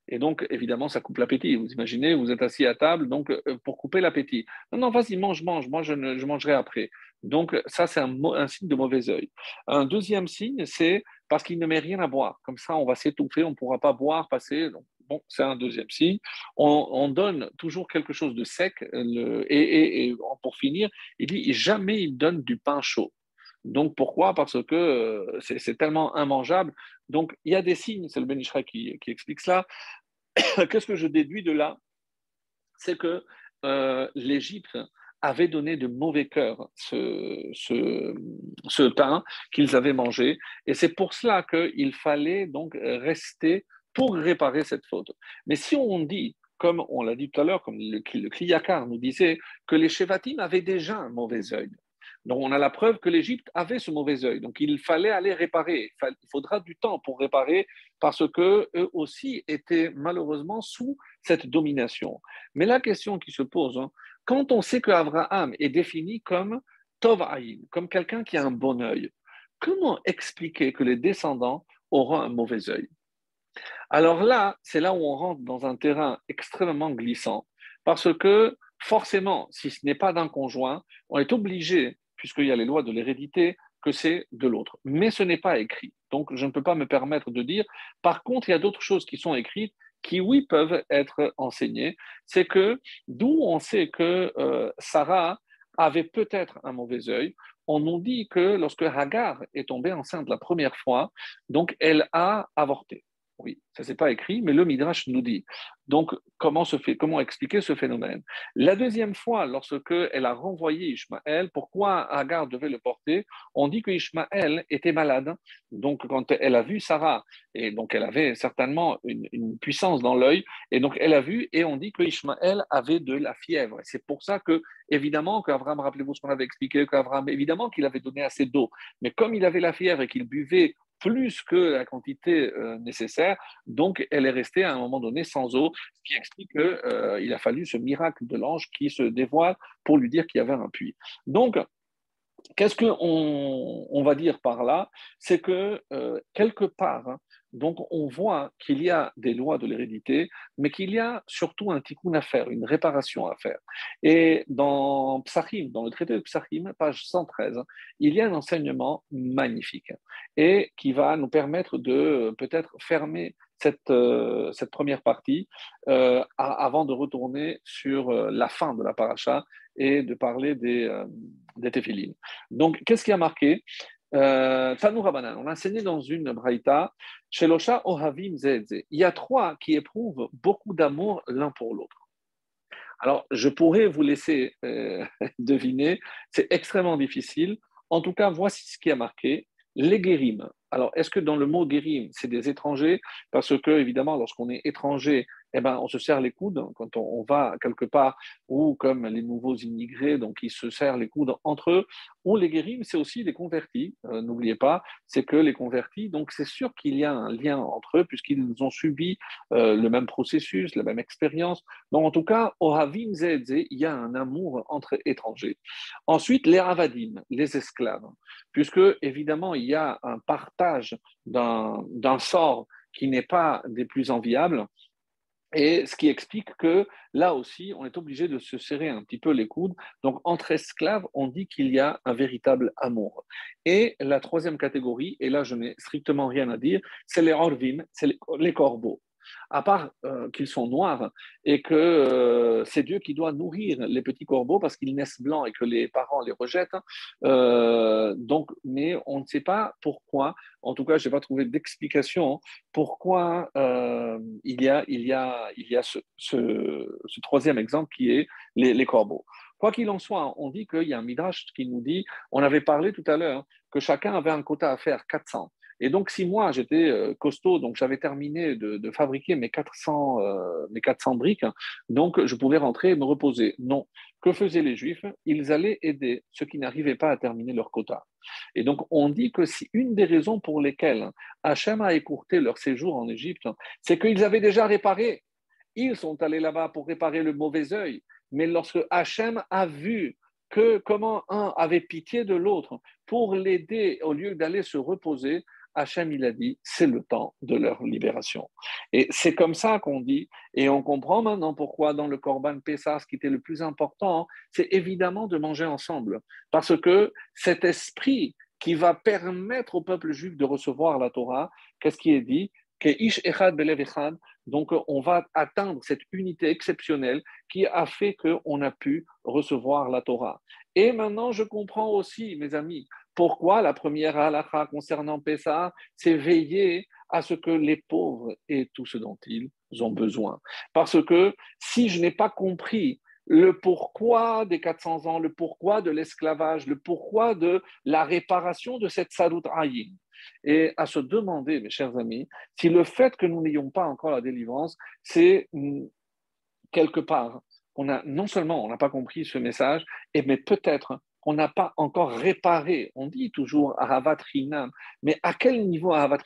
Et donc, évidemment, ça coupe l'appétit. Vous imaginez, vous êtes assis à table, donc euh, pour couper l'appétit. Non, non, vas-y, mange, mange, moi je, je mangerai après. Donc, ça, c'est un, signe de mauvais œil. Un deuxième signe, c'est parce qu'il ne met rien à boire. Comme ça, on va s'étouffer, on ne pourra pas boire, passer. Bon, c'est un deuxième signe. On, donne toujours quelque chose de sec. et, pour finir, il dit jamais il donne du pain chaud. Donc pourquoi? Parce que euh, c'est tellement immangeable. Donc il y a des signes, c'est le Benishra qui, explique cela. [coughs] Qu'est-ce que je déduis de là? C'est que euh, l'Égypte avait donné de mauvais cœur ce, ce pain qu'ils avaient mangé. Et c'est pour cela qu'il fallait donc rester pour réparer cette faute. Mais si on dit, comme on l'a dit tout à l'heure, comme le, le Kliyakar nous disait, que les Shevatim avaient déjà un mauvais œil, Donc on a la preuve que l'Égypte avait ce mauvais œil. Donc il fallait aller réparer. Il faudra du temps pour réparer parce que eux aussi étaient malheureusement sous cette domination. Mais la question qui se pose, hein, quand on sait qu'Abraham est défini comme Tov comme quelqu'un qui a un bon œil, comment expliquer que les descendants auront un mauvais œil? Alors là, c'est là où on rentre dans un terrain extrêmement glissant parce que forcément, si ce n'est pas d'un conjoint, on est obligé puisqu'il y a les lois de l'hérédité, que c'est de l'autre. Mais ce n'est pas écrit. Donc, je ne peux pas me permettre de dire. Par contre, il y a d'autres choses qui sont écrites qui, oui, peuvent être enseignées. C'est que d'où on sait que euh, Sarah avait peut-être un mauvais œil, on nous dit que lorsque Hagar est tombée enceinte la première fois, donc elle a avorté. Oui, ça c'est pas écrit, mais le Midrash nous dit. Donc, comment, se fait, comment expliquer ce phénomène? La deuxième fois, lorsque elle a renvoyé Ishmaël, pourquoi Agar devait le porter? On dit que Ishmaël était malade. Donc, quand elle a vu Sarah, et donc elle avait certainement une, puissance dans l'œil, et donc elle a vu, et on dit que Ishmaël avait de la fièvre. C'est pour ça que, évidemment, qu'Abraham, rappelez-vous ce qu'on avait expliqué, qu'Abraham, évidemment qu'il avait donné assez d'eau, mais comme il avait la fièvre et qu'il buvait plus que la quantité euh, nécessaire. Donc, elle est restée à un moment donné sans eau, ce qui explique qu'il euh, a fallu ce miracle de l'ange qui se dévoile pour lui dire qu'il y avait un puits. Donc, qu'est-ce qu'on on va dire par là? C'est que euh, quelque part, hein, donc, on voit qu'il y a des lois de l'hérédité, mais qu'il y a surtout un tikkun à faire, une réparation à faire. Et dans dans le traité de Psachim, page 113, il y a un enseignement magnifique et qui va nous permettre de peut-être fermer cette, euh, première partie euh, avant de retourner sur euh, la fin de la paracha et de parler des, des téphilines. Donc, qu'est-ce qui a marqué? Euh, on a enseigné dans une braïta, Shelosha Ohavim Il y a trois qui éprouvent beaucoup d'amour l'un pour l'autre. Alors, je pourrais vous laisser euh, [laughs] deviner, c'est extrêmement difficile. En tout cas, voici ce qui a marqué les guérimes. Alors, est-ce que dans le mot guérim, c'est des étrangers? Parce que, évidemment, lorsqu'on est étranger, eh ben, on se serre les coudes quand on, va quelque part, ou comme les nouveaux immigrés, donc ils se serrent les coudes entre eux. On les guérit, mais c'est aussi des convertis. Euh, n'oubliez pas, c'est que les convertis, donc c'est sûr qu'il y a un lien entre eux, puisqu'ils ont subi euh, le même processus, la même expérience. Donc en tout cas, au Havim Zedze, il y a un amour entre étrangers. Ensuite, les Ravadim, les esclaves, puisque évidemment, il y a un partage d'un sort qui n'est pas des plus enviables. Et ce qui explique que là aussi, on est obligé de se serrer un petit peu les coudes. Donc, entre esclaves, on dit qu'il y a un véritable amour. Et la troisième catégorie, et là je n'ai strictement rien à dire, c'est les orvim, c'est les corbeaux à part euh, qu'ils sont noirs et que euh, c'est Dieu qui doit nourrir les petits corbeaux parce qu'ils naissent blancs et que les parents les rejettent. Euh, donc, mais on ne sait pas pourquoi. En tout cas, je n'ai pas trouvé d'explication pourquoi il y a, il y a, il y a ce, troisième exemple qui est les, les corbeaux. Quoi qu'il en soit, on dit qu'il y a un midrash qui nous dit, on avait parlé tout à l'heure, que chacun avait un quota à faire 400. Et donc, si moi, j'étais euh, costaud, donc j'avais terminé de, fabriquer mes 400, euh, mes 400 briques, donc je pouvais rentrer et me reposer. Non. Que faisaient les Juifs? Ils allaient aider ceux qui n'arrivaient pas à terminer leur quota. Et donc, on dit que si une des raisons pour lesquelles Hachem a écourté leur séjour en Égypte, c'est qu'ils avaient déjà réparé. Ils sont allés là-bas pour réparer le mauvais œil. Mais lorsque Hachem a vu que comment un avait pitié de l'autre pour l'aider au lieu d'aller se reposer, Hachem, il a dit, c'est le temps de leur libération. Et c'est comme ça qu'on dit, et on comprend maintenant pourquoi dans le Corban Pessah, ce qui était le plus important, c'est évidemment de manger ensemble. Parce que cet esprit qui va permettre au peuple juif de recevoir la Torah, qu'est-ce qui est dit? Donc, on va atteindre cette unité exceptionnelle qui a fait qu'on a pu recevoir la Torah. Et maintenant, je comprends aussi, mes amis, pourquoi la première halakha concernant Pessah, c'est veiller à ce que les pauvres aient tout ce dont ils ont besoin? Parce que si je n'ai pas compris le pourquoi des 400 ans, le pourquoi de l'esclavage, le pourquoi de la réparation de cette salut ayin, et à se demander, mes chers amis, si le fait que nous n'ayons pas encore la délivrance, c'est quelque part, on a, non seulement on n'a pas compris ce message, mais peut-être qu'on n'a pas encore réparé. On dit toujours Ahavat mais à quel niveau Ahavat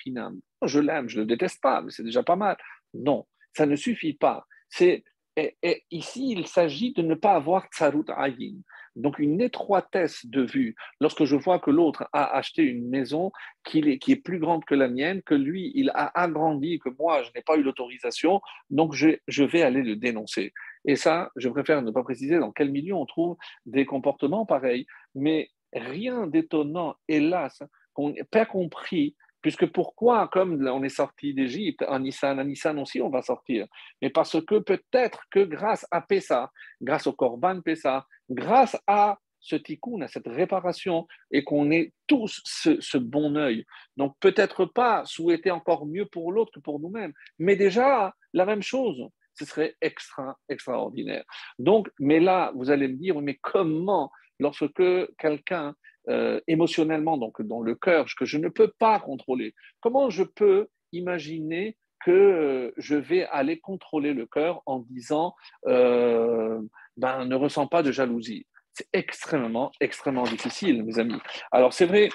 Je l'aime, je ne le déteste pas, mais c'est déjà pas mal. Non, ça ne suffit pas. C'est et, ici, il s'agit de ne pas avoir tsarut ayin, donc une étroitesse de vue. Lorsque je vois que l'autre a acheté une maison qui est, qui est, plus grande que la mienne, que lui, il a agrandi, que moi, je n'ai pas eu l'autorisation, donc je, je, vais aller le dénoncer. Et ça, je préfère ne pas préciser dans quel milieu on trouve des comportements pareils, mais rien d'étonnant, hélas, qu'on n'ait pas compris Puisque pourquoi, comme on est sorti d'Égypte, en Nissan, en Nissan aussi on va sortir, mais parce que peut-être que grâce à Pessa, grâce au Corban Pessa, grâce à ce tikkun, à cette réparation, et qu'on ait tous ce, bon œil. Donc peut-être pas souhaiter encore mieux pour l'autre que pour nous-mêmes, mais déjà la même chose. Ce serait extra, extraordinaire. Donc, mais là, vous allez me dire, mais comment, lorsque quelqu'un euh, émotionnellement, donc dans le cœur, que je ne peux pas contrôler. Comment je peux imaginer que euh, je vais aller contrôler le cœur en disant euh, ben, ne ressens pas de jalousie? C'est extrêmement, extrêmement difficile, mes amis. Alors, c'est vrai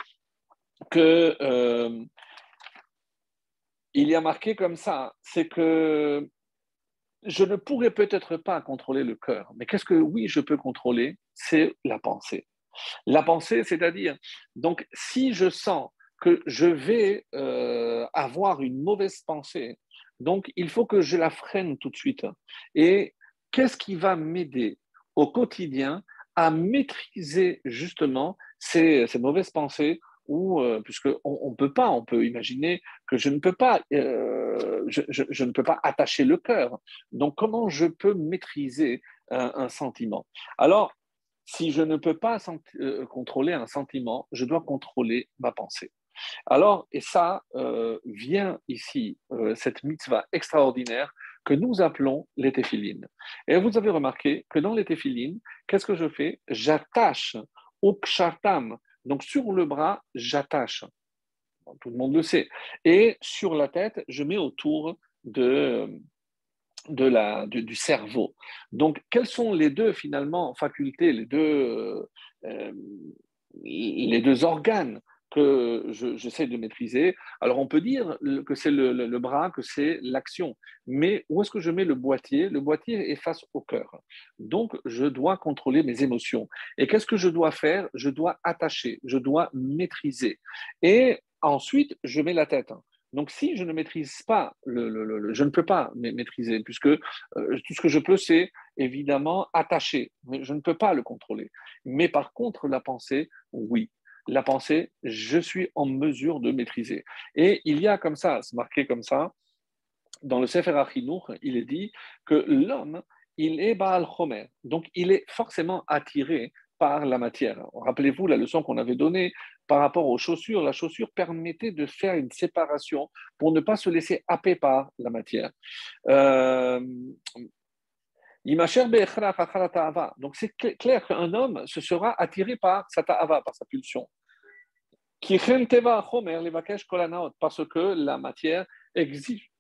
que il y a marqué comme ça, c'est que je ne pourrais peut-être pas contrôler le cœur, mais qu'est-ce que oui, je peux contrôler? C'est la pensée. La pensée, c'est-à-dire, donc si je sens que je vais euh, avoir une mauvaise pensée, donc il faut que je la freine tout de suite. Et qu'est-ce qui va m'aider au quotidien à maîtriser justement ces, mauvaises pensées ou euh, puisqu'on ne peut pas, on peut imaginer que je ne peux pas, euh, je, ne peux pas attacher le cœur. Donc comment je peux maîtriser un sentiment? Alors si je ne peux pas euh, contrôler un sentiment, je dois contrôler ma pensée. Alors, et ça vient ici, cette mitzvah extraordinaire que nous appelons les Et vous avez remarqué que dans les qu'est-ce que je fais? J'attache au kshatam, donc sur le bras, j'attache. Tout le monde le sait. Et sur la tête, je mets autour de, de du, cerveau. Donc, quelles sont les deux, finalement, facultés, les deux, euh, les deux organes? Que j'essaie de maîtriser Alors, on peut dire que c'est le, bras, que c'est l'action. Mais où est-ce que je mets le boîtier? Le boîtier est face au cœur. Donc, je dois contrôler mes émotions. Et qu'est-ce que je dois faire? Je dois attacher, je dois maîtriser. Et ensuite, je mets la tête. Donc, si je ne maîtrise pas, le, je ne peux pas maîtriser, puisque euh, tout ce que je peux, c'est évidemment attacher, mais je ne peux pas le contrôler. Mais par contre, la pensée, oui. La pensée, je suis en mesure de maîtriser. Et il y a comme ça, c'est marqué comme ça, dans le Sefer Achinour, il est dit que l'homme, il est Baal Chomer, donc il est forcément attiré par la matière. Rappelez-vous la leçon qu'on avait donnée par rapport aux chaussures. La chaussure permettait de faire une séparation pour ne pas se laisser happer par la matière. Euh, donc c'est clair qu'un homme se sera attiré par sa ta'ava, par sa pulsion. Parce que la matière exige,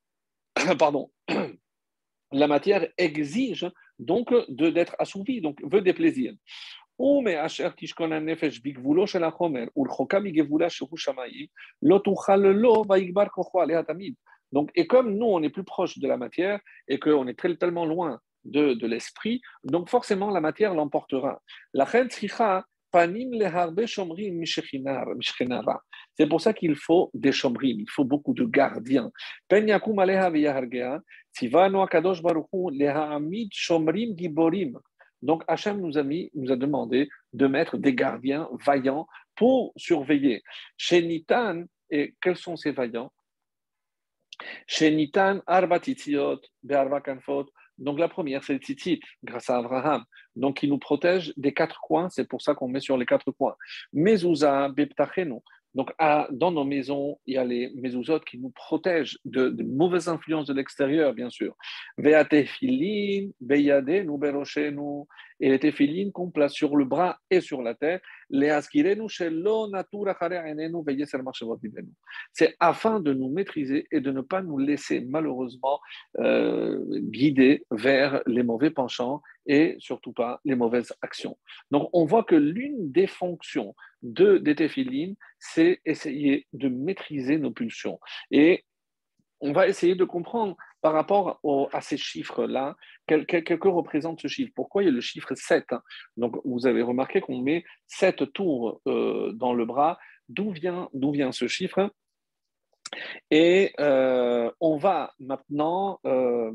[coughs] pardon, [coughs] la matière exige donc d'être assouvie, donc veut des plaisirs. Donc, et comme nous, on est plus proche de la matière et qu'on est très, tellement loin de, l'esprit, donc forcément la matière l'emportera. La c'est pour ça qu'il faut des chomrim, il faut beaucoup de gardiens. Donc Hachem nous a, mis, nous a demandé de mettre des gardiens vaillants pour surveiller. Chez et quels sont ces vaillants? Chez Nitan, Arba Kanfot. Donc la première, c'est le Tzitzit, grâce à Abraham. Donc il nous protège des quatre coins, c'est pour ça qu'on met sur les quatre coins. Mezouza, Beptachenu. Donc, dans nos maisons, il y a les mezouzotes qui nous protègent de, mauvaises influences de l'extérieur, bien sûr. Et les téphilines qu'on place sur le bras et sur la tête. C'est afin de nous maîtriser et de ne pas nous laisser malheureusement euh, guider vers les mauvais penchants et surtout pas les mauvaises actions. Donc on voit que l'une des fonctions de, des téphilines, c'est essayer de maîtriser nos pulsions. Et on va essayer de comprendre par rapport à ces chiffres-là, quel, que représente ce chiffre? Pourquoi il y a le chiffre 7 Donc, vous avez remarqué qu'on met 7 tours euh, dans le bras. D'où vient, ce chiffre? Et euh, on va maintenant euh,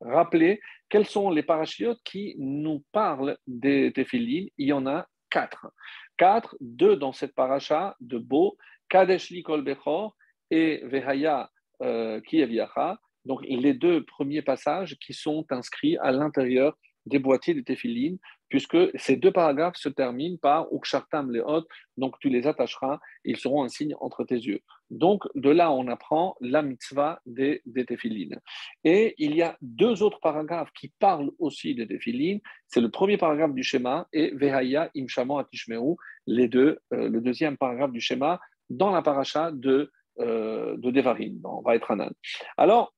rappeler quels sont les parachutes qui nous parlent des téphilines. Il y en a quatre. Quatre, deux dans cette paracha de Beau, Kadesh Likol Bechor et Vehaya Kieviacha donc les deux premiers passages qui sont inscrits à l'intérieur des boîtiers de téphilines, puisque ces deux paragraphes se terminent par Ukshartam Leot, donc tu les attacheras, ils seront un signe entre tes yeux. Donc de là, on apprend la mitzvah des, des téphilines. Et il y a deux autres paragraphes qui parlent aussi des téphilines. C'est le premier paragraphe du schéma et Vehaya Imshamon Atishmeru, les deux, euh, le deuxième paragraphe du schéma dans la paracha de, euh, de Devarim, dans Vaetranan. Alors,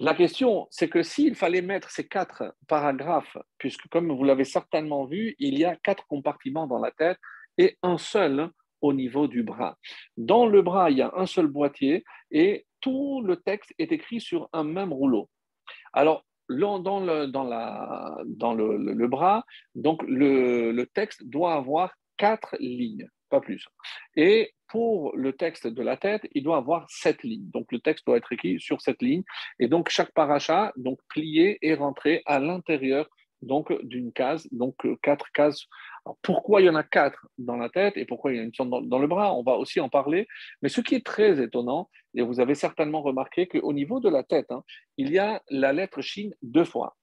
la question, c'est que s'il fallait mettre ces quatre paragraphes, puisque comme vous l'avez certainement vu, il y a quatre compartiments dans la tête et un seul au niveau du bras. Dans le bras, il y a un seul boîtier et tout le texte est écrit sur un même rouleau. Alors, dans le, bras, donc le texte doit avoir quatre lignes pas plus. Et pour le texte de la tête, il doit avoir sept lignes. Donc le texte doit être écrit sur cette ligne. Et donc chaque paracha, donc plié et rentré à l'intérieur donc d'une case, donc quatre cases. pourquoi il y en a quatre dans la tête et pourquoi il y en a une dans, dans, le bras? On va aussi en parler. Mais ce qui est très étonnant, et vous avez certainement remarqué qu'au niveau de la tête, hein, il y a la lettre Chine deux fois.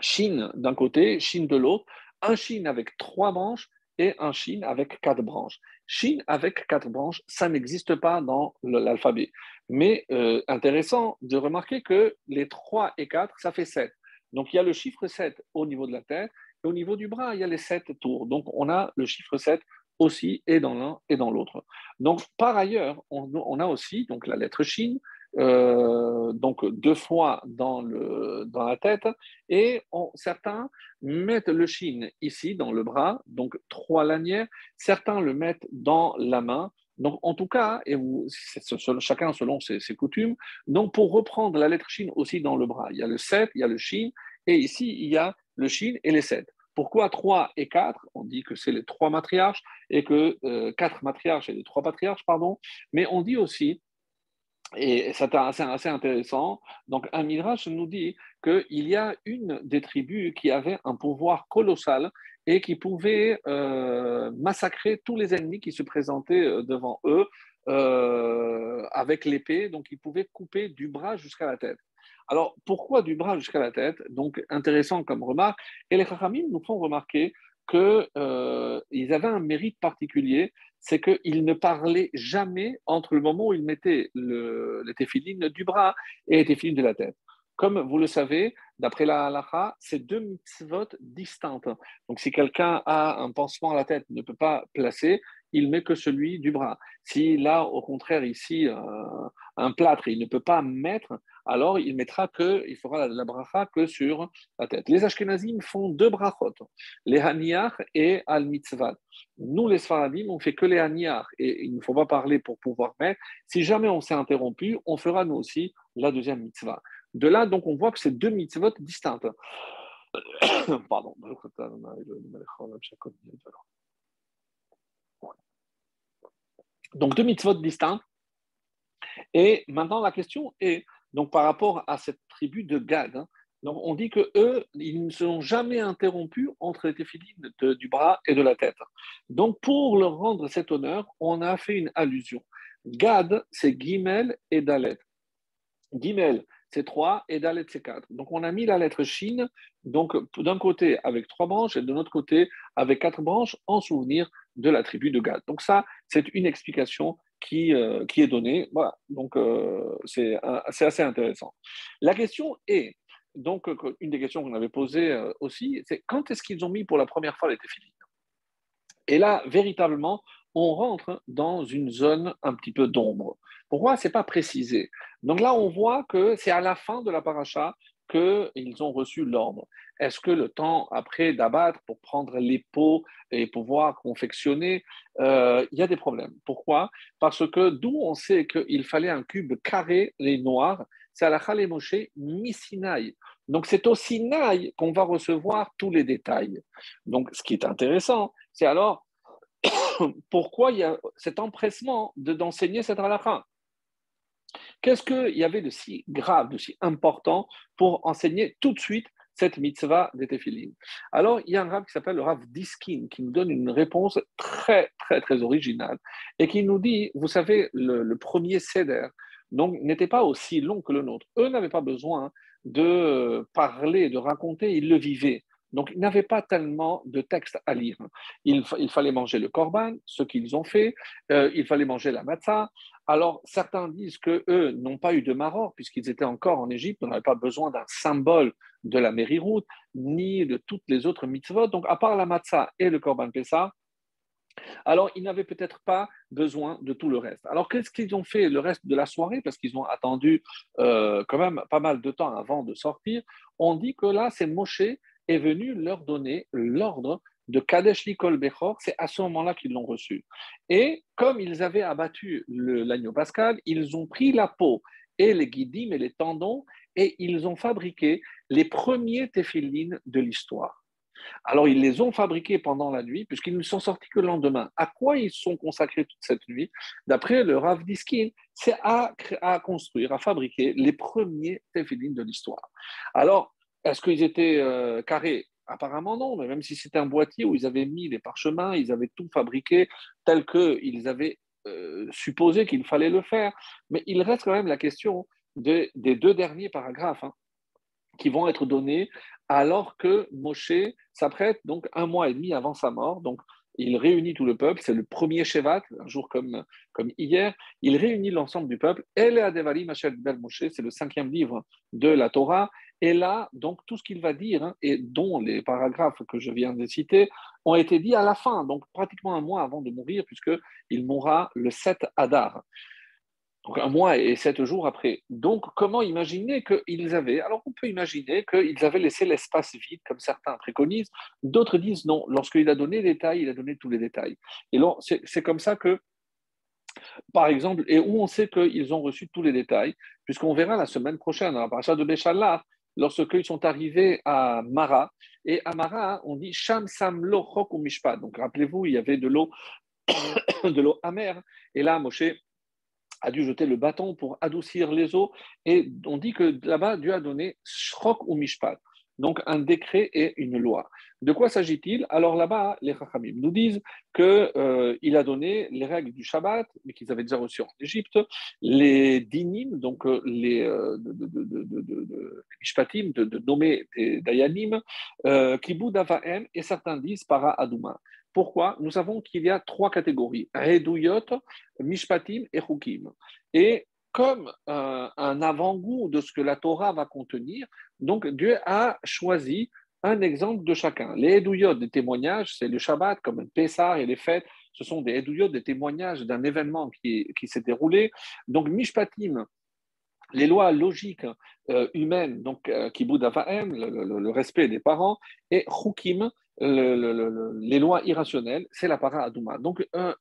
Chine d'un côté, Chine de l'autre, un Chine avec trois branches et un Chine avec quatre branches. Chine avec quatre branches, ça n'existe pas dans l'alphabet. Mais euh, intéressant de remarquer que les 3 et 4, ça fait 7. Donc il y a le chiffre 7 au niveau de la tête, et au niveau du bras, il y a les 7 tours. Donc on a le chiffre 7 aussi et dans l'un et dans l'autre. Donc par ailleurs, on, on, a aussi donc la lettre Chine, euh, donc deux fois dans, le, dans la tête, et certains mettent le chine ici dans le bras, donc trois lanières, certains le mettent dans la main. Donc en tout cas, et vous, chacun selon ses, coutumes, donc pour reprendre la lettre chine aussi dans le bras, il y a le 7, il y a le chine, et ici il y a le chine et les 7. Pourquoi 3 et 4 On dit que c'est les trois matriarches et que euh, quatre matriarches et les trois patriarches, pardon. Mais on dit aussi et c'est assez, intéressant. Donc, un Midrash nous dit qu'il y a une des tribus qui avait un pouvoir colossal et qui pouvait euh, massacrer tous les ennemis qui se présentaient euh, devant eux euh, avec l'épée. Donc, ils pouvaient couper du bras jusqu'à la tête. Alors, pourquoi du bras jusqu'à la tête? Donc, intéressant comme remarque. Et les Chachamim nous font remarquer qu'ils avaient un mérite particulier, c'est qu'ils ne parlaient jamais entre le moment où ils mettaient le, les du bras et les téphilines de la tête. Comme vous le savez, d'après la halakha, c'est deux mitzvot distinctes. Donc, si quelqu'un a un pansement à la tête, ne peut pas placer, il met que celui du bras. S'il a au contraire ici un plâtre, il ne peut pas mettre, alors il mettra que, il fera la, bracha que sur la tête. Les Ashkenazim font deux brachot, les haniach et al mitzvah. Nous, les Sfaradim, on fait que les haniach et il ne faut pas parler pour pouvoir mettre. Si jamais on s'est interrompu, on fera nous aussi la deuxième mitzvah. De là, donc, on voit que c'est deux mitzvot distinctes. [coughs] Pardon. Donc, deux mitzvot distincts. Et maintenant, la question est donc, par rapport à cette tribu de Gad, hein, donc on dit que eux, ils ne sont jamais interrompus entre les téphilines du bras et de la tête. Donc, pour leur rendre cet honneur, on a fait une allusion. Gad, c'est Gimel et Dalet. Gimel, c'est 3 et Dalet, c'est 4. Donc, on a mis la lettre Shin, donc d'un côté avec trois branches et de l'autre côté avec quatre branches en souvenir de la tribu de Gad. Donc, ça, c'est une explication qui, euh, qui est donné. Voilà, donc euh, c'est assez intéressant. La question est, donc, une des questions qu'on avait posées aussi, c'est quand est-ce qu'ils ont mis pour la première fois les téphilines? Et là, véritablement, on rentre dans une zone un petit peu d'ombre. Pourquoi? Ce n'est pas précisé. Donc là, on voit que c'est à la fin de la paracha qu'ils ont reçu l'ordre. Est-ce que le temps après d'abattre pour prendre les pots et pouvoir confectionner, euh, il y a des problèmes. Pourquoi? Parce que d'où on sait qu'il fallait un cube carré, les noirs, c'est à la Chale Moshe Misinaï. Donc c'est au Sinaï qu'on va recevoir tous les détails. Donc ce qui est intéressant, c'est alors [coughs] pourquoi il y a cet empressement d'enseigner cette halakha? Qu'est-ce qu'il y avait de si grave, de si important pour enseigner tout de suite cette mitzvah des téphilines? Alors, il y a un rab qui s'appelle le Rav Diskin qui nous donne une réponse très, très, très originale et qui nous dit, vous savez, le, premier seder n'était pas aussi long que le nôtre. Eux n'avaient pas besoin de parler, de raconter, ils le vivaient. Donc, ils n'avaient pas tellement de textes à lire. Il, fallait manger le korban, ce qu'ils ont fait. Euh, il fallait manger la matzah. Alors, certains disent que eux n'ont pas eu de maror, puisqu'ils étaient encore en Égypte. On n'avait pas besoin d'un symbole de la Mériroute, ni de toutes les autres mitzvot. Donc, à part la matzah et le korban pessa, alors, ils n'avaient peut-être pas besoin de tout le reste. Alors, qu'est-ce qu'ils ont fait le reste de la soirée? Parce qu'ils ont attendu euh, quand même pas mal de temps avant de sortir. On dit que là, c'est Moshe est venu leur donner l'ordre de Kadesh Likol Bechor, c'est à ce moment-là qu'ils l'ont reçu. Et comme ils avaient abattu l'agneau pascal, ils ont pris la peau et les guidim et les tendons et ils ont fabriqué les premiers téphilines de l'histoire. Alors, ils les ont fabriqués pendant la nuit, puisqu'ils ne sont sortis que le lendemain. À quoi ils sont consacrés toute cette nuit? D'après le Rav Diskin, c'est à, à, construire, à fabriquer les premiers téphilines de l'histoire. Alors, est-ce qu'ils étaient euh, carrés? Apparemment non, mais même si c'était un boîtier où ils avaient mis les parchemins, ils avaient tout fabriqué tel qu'ils avaient euh, supposé qu'il fallait le faire. Mais il reste quand même la question des deux derniers paragraphes hein, qui vont être donnés alors que Moshe s'apprête donc un mois et demi avant sa mort. Il réunit tout le peuple, c'est le premier Shevat, un jour comme, hier, il réunit l'ensemble du peuple. El Adevali Machel Bel Moshe, c'est le cinquième livre de la Torah, et là, donc, tout ce qu'il va dire, hein, et dont les paragraphes que je viens de citer, ont été dits à la fin, donc pratiquement un mois avant de mourir, puisqu'il mourra le 7 Adar. Un mois et sept jours après. Donc comment imaginer qu'ils avaient Alors on peut imaginer qu'ils avaient laissé l'espace vide, comme certains préconisent. D'autres disent non. Lorsqu'il a donné les détails, il a donné tous les détails. Et c'est comme ça que par exemple, et où on sait qu'ils ont reçu tous les détails, puisqu'on verra la semaine prochaine, à la de Béchalar, lorsqu'ils sont arrivés à Mara. Et à Mara, on dit Sham Sam Lo ou Mishpat. Donc rappelez-vous, il y avait de l'eau, [coughs] de l'eau amère. Et là, Moshe a dû jeter le bâton pour adoucir les eaux. Et on dit que là-bas, Dieu a donné Shrok ou Mishpat donc un décret et une loi. De quoi s'agit-il? Alors là-bas, les Chachamim nous disent qu'il euh, a donné les règles du Shabbat, mais qu'ils avaient déjà reçues en Égypte, les dinim, donc euh, les euh, de, mishpatim, de, nommer des dayanim, euh, kibud avaem, et certains disent para aduma. Pourquoi Nous savons qu'il y a trois catégories, Reduyot, Mishpatim et Chukim. Et comme un, avant-goût de ce que la Torah va contenir. Donc Dieu a choisi un exemple de chacun. Les Edouyot des témoignages, c'est le Shabbat, comme le Pessah et les fêtes, ce sont des Edouyot des témoignages d'un événement qui, qui s'est déroulé. Donc Mishpatim, les lois logiques euh, humaines, donc euh, Kibud le, le, respect des parents, et Chukim, les lois irrationnelles, c'est la para Adouma. Donc un,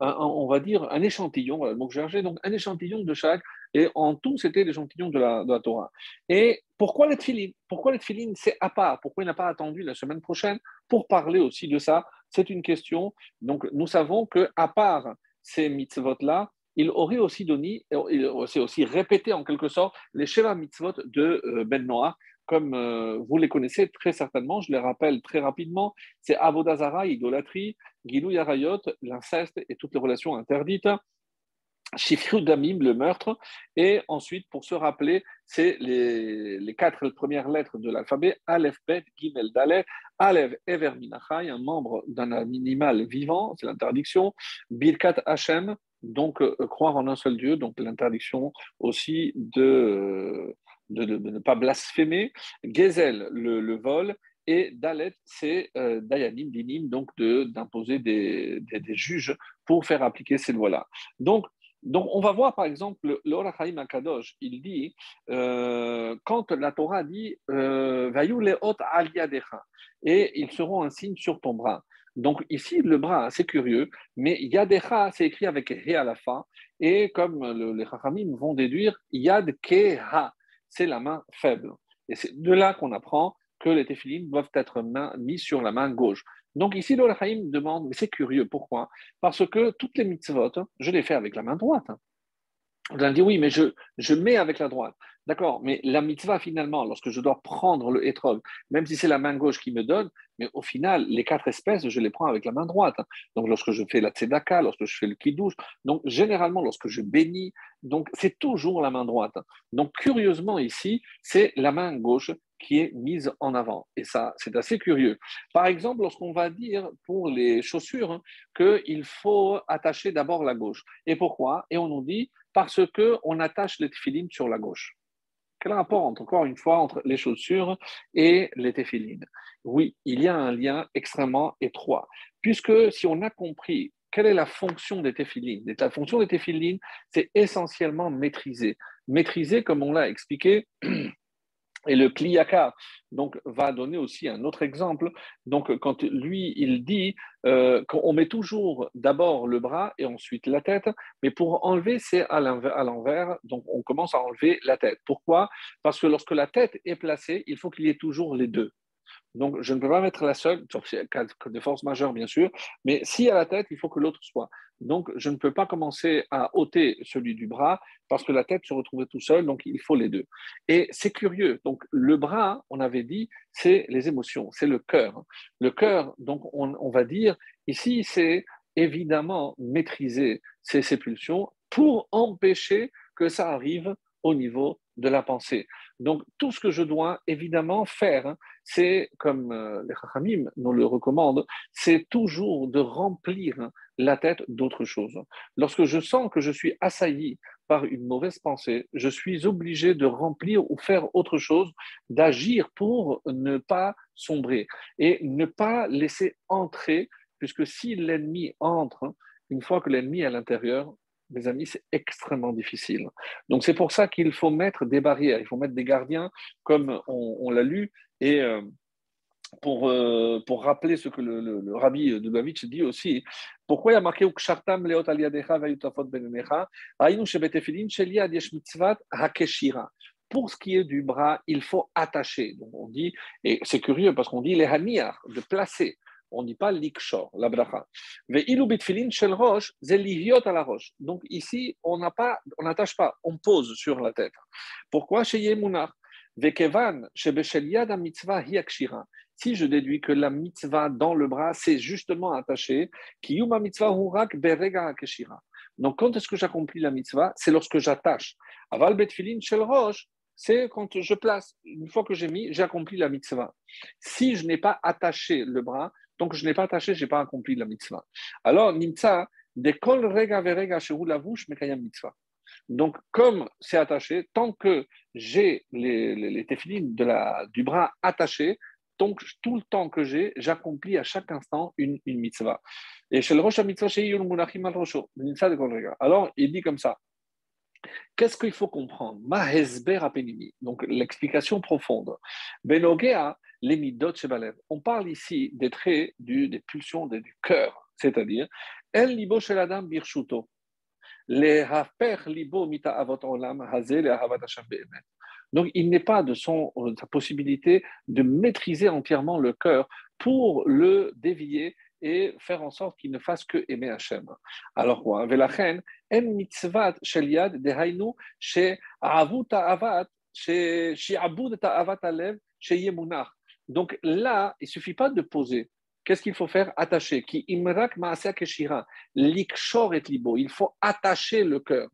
on va dire, un échantillon, le mot que donc un échantillon de chaque, et en tout, c'était l'échantillon de la, de la Torah. Et pourquoi les filine Pourquoi les c'est à part? Pourquoi il n'a pas attendu la semaine prochaine pour parler aussi de ça? C'est une question. Donc, nous savons que à part ces mitzvot-là, il aurait aussi donné, il aussi répété en quelque sorte les Sheva mitzvot de euh, Ben Noah, comme euh, vous les connaissez très certainement, je les rappelle très rapidement, c'est Avodazara, idolâtrie, Gilou Yarayot, l'inceste et toutes les relations interdites, Shifru Damim, le meurtre, et ensuite, pour se rappeler, c'est les, quatre premières lettres de l'alphabet, Aleph, Bet, Gimel, Dalet, Aleph, Ever, Minachai, un membre d'un animal vivant, c'est l'interdiction, Birkat Hashem, donc euh, croire en un seul Dieu, donc l'interdiction aussi de de, ne pas blasphémer, Gezel, le, vol, et Dalet, c'est euh, Dayanim, Dinim, donc d'imposer des, juges pour faire appliquer ces lois-là. Donc, donc, on va voir par exemple l'Orachaim Akadosh, il dit, euh, quand la Torah dit euh, Vayu et ils seront un signe sur ton bras. Donc, ici, le bras, c'est curieux, mais yadecha, c'est écrit avec he à la fin, et comme les Chachamim vont déduire, yad keha, c'est la main faible. Et c'est de là qu'on apprend que les téphilines doivent être mis sur la main gauche. Donc ici, le demande, mais c'est curieux, pourquoi? Parce que toutes les mitzvot, je les fais avec la main droite. On dit oui, mais je, je mets avec la droite. D'accord, mais la mitzvah, finalement, lorsque je dois prendre le étrog, même si c'est la main gauche qui me donne, mais au final, les quatre espèces, je les prends avec la main droite. Donc, lorsque je fais la tzedaka, lorsque je fais le kiddush, donc généralement, lorsque je bénis, donc c'est toujours la main droite. Donc, curieusement, ici, c'est la main gauche qui est mise en avant. Et ça, c'est assez curieux. Par exemple, lorsqu'on va dire pour les chaussures hein, qu'il faut attacher d'abord la gauche. Et pourquoi? Et on nous dit parce qu'on attache les tefilines sur la gauche. Quel rapport, encore une fois, entre les chaussures et les téphilines Oui, il y a un lien extrêmement étroit. Puisque si on a compris quelle est la fonction des téphilines La fonction des téphilines, c'est essentiellement maîtriser. Maîtriser, comme on l'a expliqué, [clears throat] Et le Kliyaka donc, va donner aussi un autre exemple. Donc, quand lui, il dit euh, qu'on met toujours d'abord le bras et ensuite la tête, mais pour enlever, c'est à l'envers. Donc, on commence à enlever la tête. Pourquoi? Parce que lorsque la tête est placée, il faut qu'il y ait toujours les deux. Donc, je ne peux pas mettre la seule, sauf cas de force majeure, bien sûr, mais si à la tête, il faut que l'autre soit. Donc, je ne peux pas commencer à ôter celui du bras parce que la tête se retrouvait tout seul, donc il faut les deux. Et c'est curieux. Donc, le bras, on avait dit, c'est les émotions, c'est le cœur. Le cœur, donc, on, va dire, ici, c'est évidemment maîtriser ces, ces pour empêcher que ça arrive au niveau de la pensée. Donc, tout ce que je dois évidemment faire, hein, c'est, comme euh, les Chachamim nous le recommandent, c'est toujours de remplir hein, la tête d'autre chose. Lorsque je sens que je suis assailli par une mauvaise pensée, je suis obligé de remplir ou faire autre chose, d'agir pour ne pas sombrer et ne pas laisser entrer, puisque si l'ennemi entre, une fois que l'ennemi est à l'intérieur, mes amis, c'est extrêmement difficile. Donc c'est pour ça qu'il faut mettre des barrières, il faut mettre des gardiens, comme on, l'a lu, et euh, pour, euh, pour rappeler ce que le, rabbi Dubavitch dit aussi, pourquoi il y a marqué leot pour ce qui est du bras, il faut attacher. Donc on dit, et c'est curieux parce qu'on dit les haniar, de placer on ne dit pas l'ikshor, la bracha. shel à la roche. Donc ici, on n'attache pas, on pose sur la tête. Pourquoi chez Yemunar? Si je déduis que la mitzvah dans le bras, c'est justement attaché, mitzvah berega Donc quand est-ce que j'accomplis la mitzvah? C'est lorsque j'attache. Aval betfilin shel roche, c'est quand je place. Une fois que j'ai mis, j'ai accompli la mitzvah. Si je n'ai pas attaché le bras, Que je n'ai pas attaché, je n'ai pas accompli la mitzvah. Alors, nimtza, kol rega verega lavouche mekayam mitzvah. Donc, comme c'est attaché, tant que j'ai les, les, de du bras attachés, donc tout le temps que j'ai, j'accomplis à chaque instant une, une mitzvah. Et chez le Rosh mitzvah, chez Alors, il dit comme ça. Qu'est-ce qu'il faut comprendre? Donc, l'explication profonde. Benogea, On parle ici des traits des pulsions du cœur, c'est-à-dire El libo sheladam birshuto. libo mita avot Donc, il n'est pas de son, sa possibilité de maîtriser entièrement le cœur pour le dévier et faire en sorte qu'il ne fasse que aimer Hachem. Alors quoi Velachen, en mitzvat shel yad dehainu she avut avat she shi'abud alev she yemunach. Donc là, il suffit pas de poser. Qu'est-ce qu'il faut faire? Attacher. Qui imrak keshira. Likshor et libo. Il faut attacher le cœur.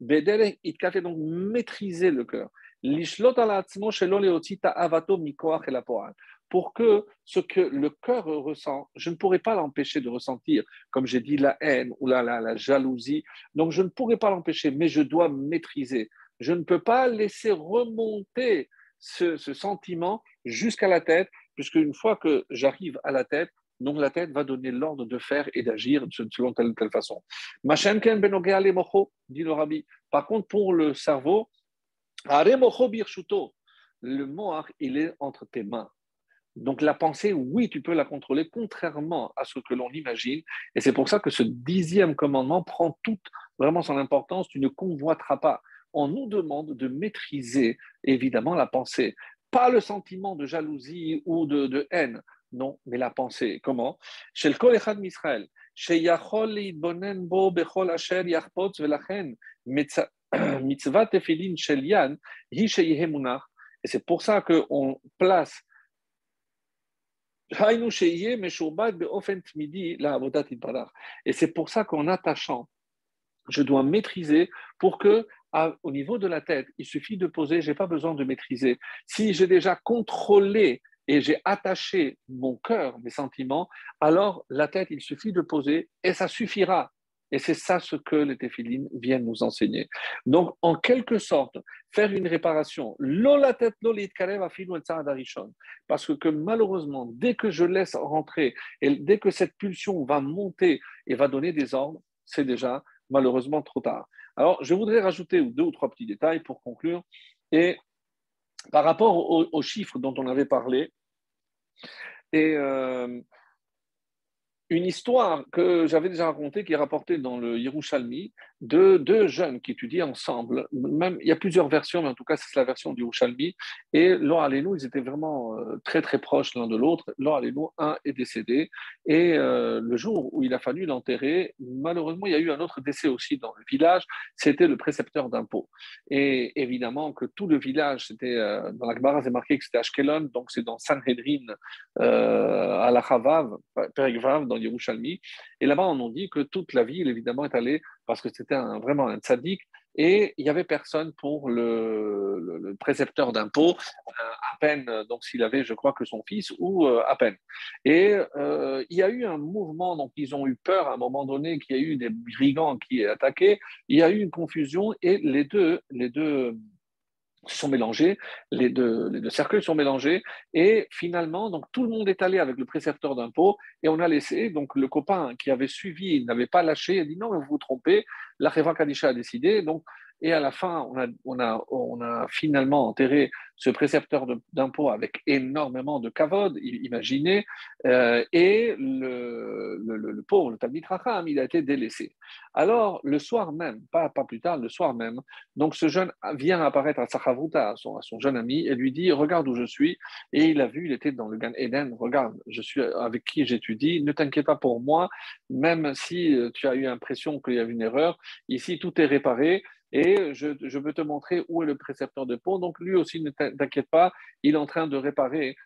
Donc maîtriser le cœur. Lishlot alatzmo shelo leotita avato mikoach el pour que ce que le cœur ressent, je ne pourrais pas l'empêcher de ressentir, comme j'ai dit, la haine ou la, jalousie. Donc, je ne pourrais pas l'empêcher, mais je dois maîtriser. je ne peux pas laisser remonter ce, sentiment jusqu'à la tête, puisque une fois que j'arrive à la tête, donc la tête va donner l'ordre de faire et d'agir selon telle ou telle façon. dit le rabbi. Par contre, pour le cerveau, le moach, il est entre tes mains. Donc la pensée, oui, tu peux la contrôler, contrairement à ce que l'on imagine. Et c'est pour ça que ce dixième commandement prend toute vraiment son importance. Tu ne convoiteras pas. On nous demande de maîtriser évidemment la pensée, pas le sentiment de jalousie ou de, haine. Non, mais la pensée. Comment? Chez le Misraël, chez Yachol Bo Bechol Asher Yachpotz Velachen, [clears throat] Mitzvah Tefilin Shelian, Hi Et c'est pour ça qu'on place et c'est pour ça qu'en attachant, je dois maîtriser pour que, au niveau de la tête, il suffit de poser, je n'ai pas besoin de maîtriser. Si j'ai déjà contrôlé et j'ai attaché mon cœur, mes sentiments, alors la tête, il suffit de poser et ça suffira. Et c'est ça ce que les téphilines viennent nous enseigner. Donc, en quelque sorte, faire une réparation. Parce que malheureusement, dès que je laisse rentrer et dès que cette pulsion va monter et va donner des ordres, c'est déjà malheureusement trop tard. Alors, je voudrais rajouter deux ou trois petits détails pour conclure. Et par rapport aux, chiffres dont on avait parlé, et euh, une histoire que j'avais déjà racontée, qui est rapportée dans le Yerushalmi, de deux jeunes qui étudient ensemble. Même, il y a plusieurs versions, mais en tout cas, c'est la version du Yerushalmi. Et Lo Alenu, ils étaient vraiment euh, très, très proches l'un de l'autre. Lo Alenu, un est décédé. Et euh, le jour où il a fallu l'enterrer, malheureusement, il y a eu un autre décès aussi dans le village. C'était le précepteur d'impôts. Et évidemment que tout le village, c'était euh, dans la Gemara, c'est marqué que c'était Ashkelon, donc c'est dans Sanhedrin, à la Chavav, Perigvav, dans Yerushalmi. Et là-bas, on nous dit que toute la ville, évidemment, est allée parce que c'était vraiment un tzaddik. Et il n'y avait personne pour le, précepteur d'impôts, euh, à peine, donc s'il avait, je crois, que son fils, ou euh, à peine. Et euh, il y a eu un mouvement, donc ils ont eu peur à un moment donné qu'il y ait eu des brigands qui aient attaqué. Il y a eu une confusion et les deux, les deux sont mélangés, les deux, les deux cercueils sont mélangés, et finalement, donc tout le monde est allé avec le précepteur d'impôt, et on a laissé, donc le copain qui avait suivi, il n'avait pas lâché, il a dit non, vous vous trompez, la Reva Kadisha a décidé, donc et à la fin, on a, finalement enterré ce précepteur d'impôts avec énormément de kavod, imaginez, euh, et le, le, le, pauvre, le Talmid Racham, il a été délaissé. Alors, le soir même, pas, plus tard, le soir même, donc ce jeune vient apparaître à Sachavuta, à son, à son jeune ami, et lui dit Regarde où je suis. Et il a vu, il était dans le Gan Eden, regarde, je suis avec qui j'étudie, ne t'inquiète pas pour moi, même si tu as eu l'impression qu'il y avait une erreur, ici tout est réparé et je, veux te montrer où est le précepteur de pont. Donc lui aussi, ne t'inquiète pas, il est en train de réparer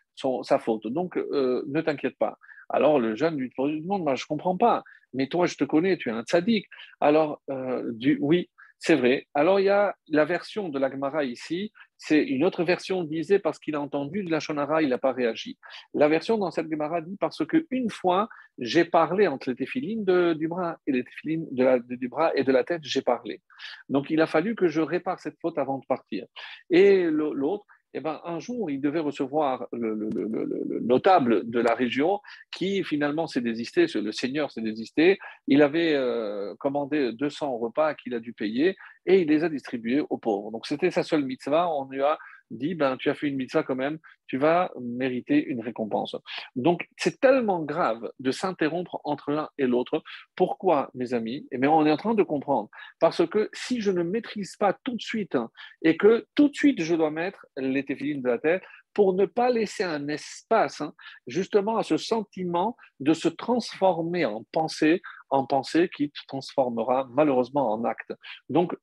sa faute. Donc euh, ne t'inquiète pas. Alors le jeune lui demande, je ne comprends pas, mais toi je te connais, tu es un tzaddik. Alors euh, du, oui, c'est vrai. Alors il y a la version de la Gemara ici, c'est une autre version disait parce qu'il a entendu de la Shonara, il n'a pas réagi. La version dans cette Gemara dit parce qu'une fois, j'ai parlé entre les téphilines du bras et les téphilines du bras et de la tête, j'ai parlé. Donc il a fallu que je répare cette faute avant de partir. Et l'autre, eh ben, un jour, il devait recevoir le, notable de la région qui finalement s'est désisté, le seigneur s'est désisté. Il avait euh, commandé 200 repas qu'il a dû payer et il les a distribués aux pauvres. Donc c'était sa seule mitzvah. On lui a dit, ben, tu as fait une mitzvah quand même, tu vas mériter une récompense. Donc, c'est tellement grave de s'interrompre entre l'un et l'autre. Pourquoi, mes amis? Eh bien, on est en train de comprendre. Parce que si je ne maîtrise pas tout de suite hein, et que tout de suite je dois mettre les téphilines de la tête, pour ne pas laisser un espace hein, justement à ce sentiment de se transformer en pensée, en pensée qui transformera malheureusement en acte. Donc,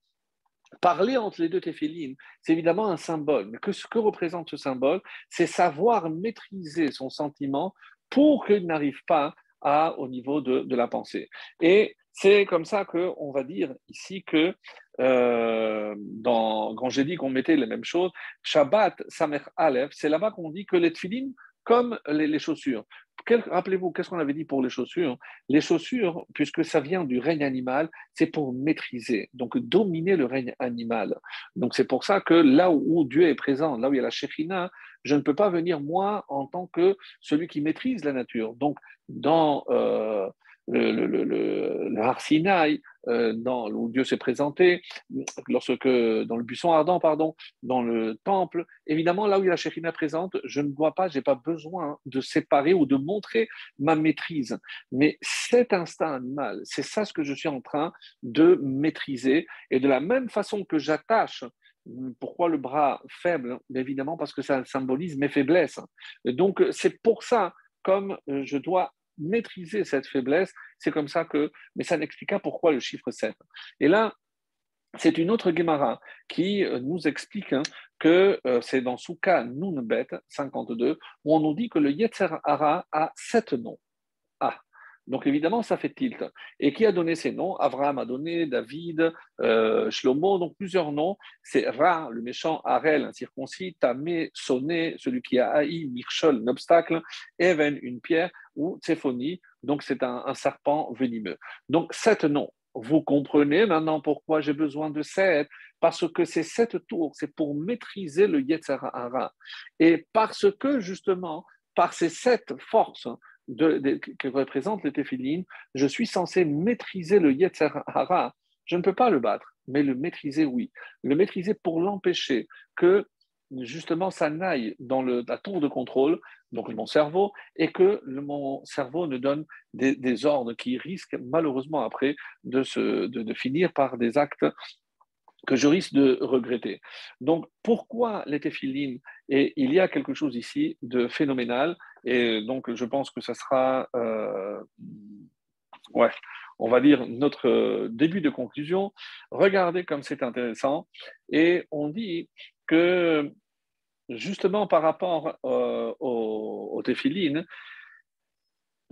Parler entre les deux téphilines, c'est évidemment un symbole. Mais que ce que représente ce symbole, c'est savoir maîtriser son sentiment pour qu'il n'arrive pas à, au niveau de, la pensée. Et c'est comme ça qu'on va dire ici que euh, quand j'ai dit qu'on mettait les mêmes choses, Shabbat, Samer Aleph, c'est là-bas qu'on dit que les téphilines comme les, chaussures. Rappelez-vous, qu'est-ce qu'on avait dit pour les chaussures? Les chaussures, puisque ça vient du règne animal, c'est pour maîtriser, donc dominer le règne animal. Donc c'est pour ça que là où Dieu est présent, là où il y a la Shekhina, je ne peux pas venir moi en tant que celui qui maîtrise la nature. Donc dans euh, le, le, euh, où Dieu s'est présenté, lorsque, dans le buisson ardent, pardon, dans le temple, évidemment, là où il y a la Shekhinah présente, je ne dois pas, je n'ai pas besoin de séparer ou de montrer ma maîtrise. Mais cet instinct animal, c'est ça ce que je suis en train de maîtriser. Et de la même façon que j'attache pourquoi le bras faible? Évidemment parce que ça symbolise mes faiblesses. Donc c'est pour ça, comme je dois maîtriser cette faiblesse. C'est comme ça que, mais ça n'explique pas pourquoi le chiffre 7. Et là, c'est une autre Gemara qui euh, nous explique hein, que euh, c'est dans Souka Nunbet 52 où on nous dit que le Yetzer Hara a sept noms. Donc évidemment, ça fait tilt. Et qui a donné ces noms? Abraham a donné, David, euh, Shlomo, donc plusieurs noms. C'est Ra, le méchant, Arel, un circoncis, Tamé, Soné, celui qui a haï, Mirchol, un obstacle, Even, une pierre, ou Tséphonie, donc c'est un, serpent venimeux. Donc sept noms. Vous comprenez maintenant pourquoi j'ai besoin de sept? Parce que ces sept tours, c'est pour maîtriser le Yetzirah. Et parce que justement, par ces sept forces, que représente le téphilin, je suis censé maîtriser le Yetzer Hara. Je ne peux pas le battre, mais le maîtriser, oui. Le maîtriser pour l'empêcher que justement ça n'aille dans le, la tour de contrôle, donc mon cerveau, et que mon cerveau ne donne des, ordres qui risquent malheureusement après de, se, de finir par des actes que je risque de regretter. Donc, pourquoi les téphilines Et il y a quelque chose ici de phénoménal, et donc je pense que ce sera, euh, ouais, on va dire notre début de conclusion. Regardez comme c'est intéressant, et on dit que justement par rapport euh, aux, aux téphilines,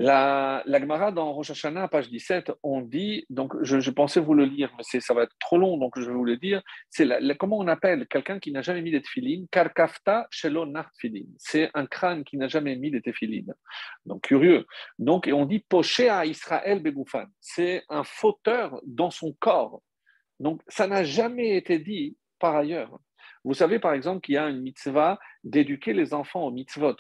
la, la Gemara dans Rosh Hashanah, page 17, on dit, donc je, pensais vous le lire, mais ça va être trop long, donc je vais vous le dire. C'est comment on appelle quelqu'un qui n'a jamais mis des tefilines? Karkafta shelo filin. C'est un crâne qui n'a jamais mis des tefilines. Donc curieux. Donc, et on dit poché à Israël begoufan. C'est un fauteur dans son corps. Donc ça n'a jamais été dit par ailleurs. Vous savez par exemple qu'il y a une mitzvah d'éduquer les enfants au mitzvot.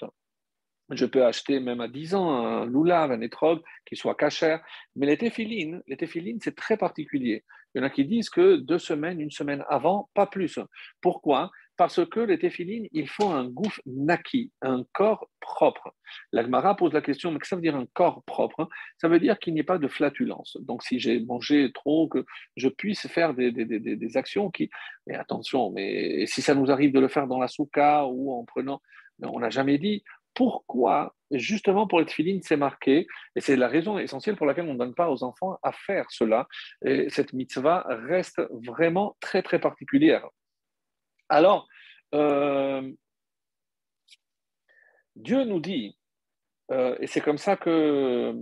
Je peux acheter même à 10 ans un loulav, un étrog qui soit cachère. Mais les téphilines, les téphilines, c'est très particulier. Il y en a qui disent que deux semaines, une semaine avant, pas plus. Pourquoi? Parce que les téphilines, il faut un gouffre naki, un corps propre. L'Agmara pose la question, mais que ça veut dire un corps propre Ça veut dire qu'il n'y ait pas de flatulence. Donc si j'ai mangé trop, que je puisse faire des, des, des, des actions qui... Mais attention, mais si ça nous arrive de le faire dans la souka ou en prenant... On n'a jamais dit, pourquoi, justement pour les filines, c'est marqué, et c'est la raison essentielle pour laquelle on ne donne pas aux enfants à faire cela. Et cette mitzvah reste vraiment très, très particulière. Alors, euh, Dieu nous dit, euh, et c'est comme ça que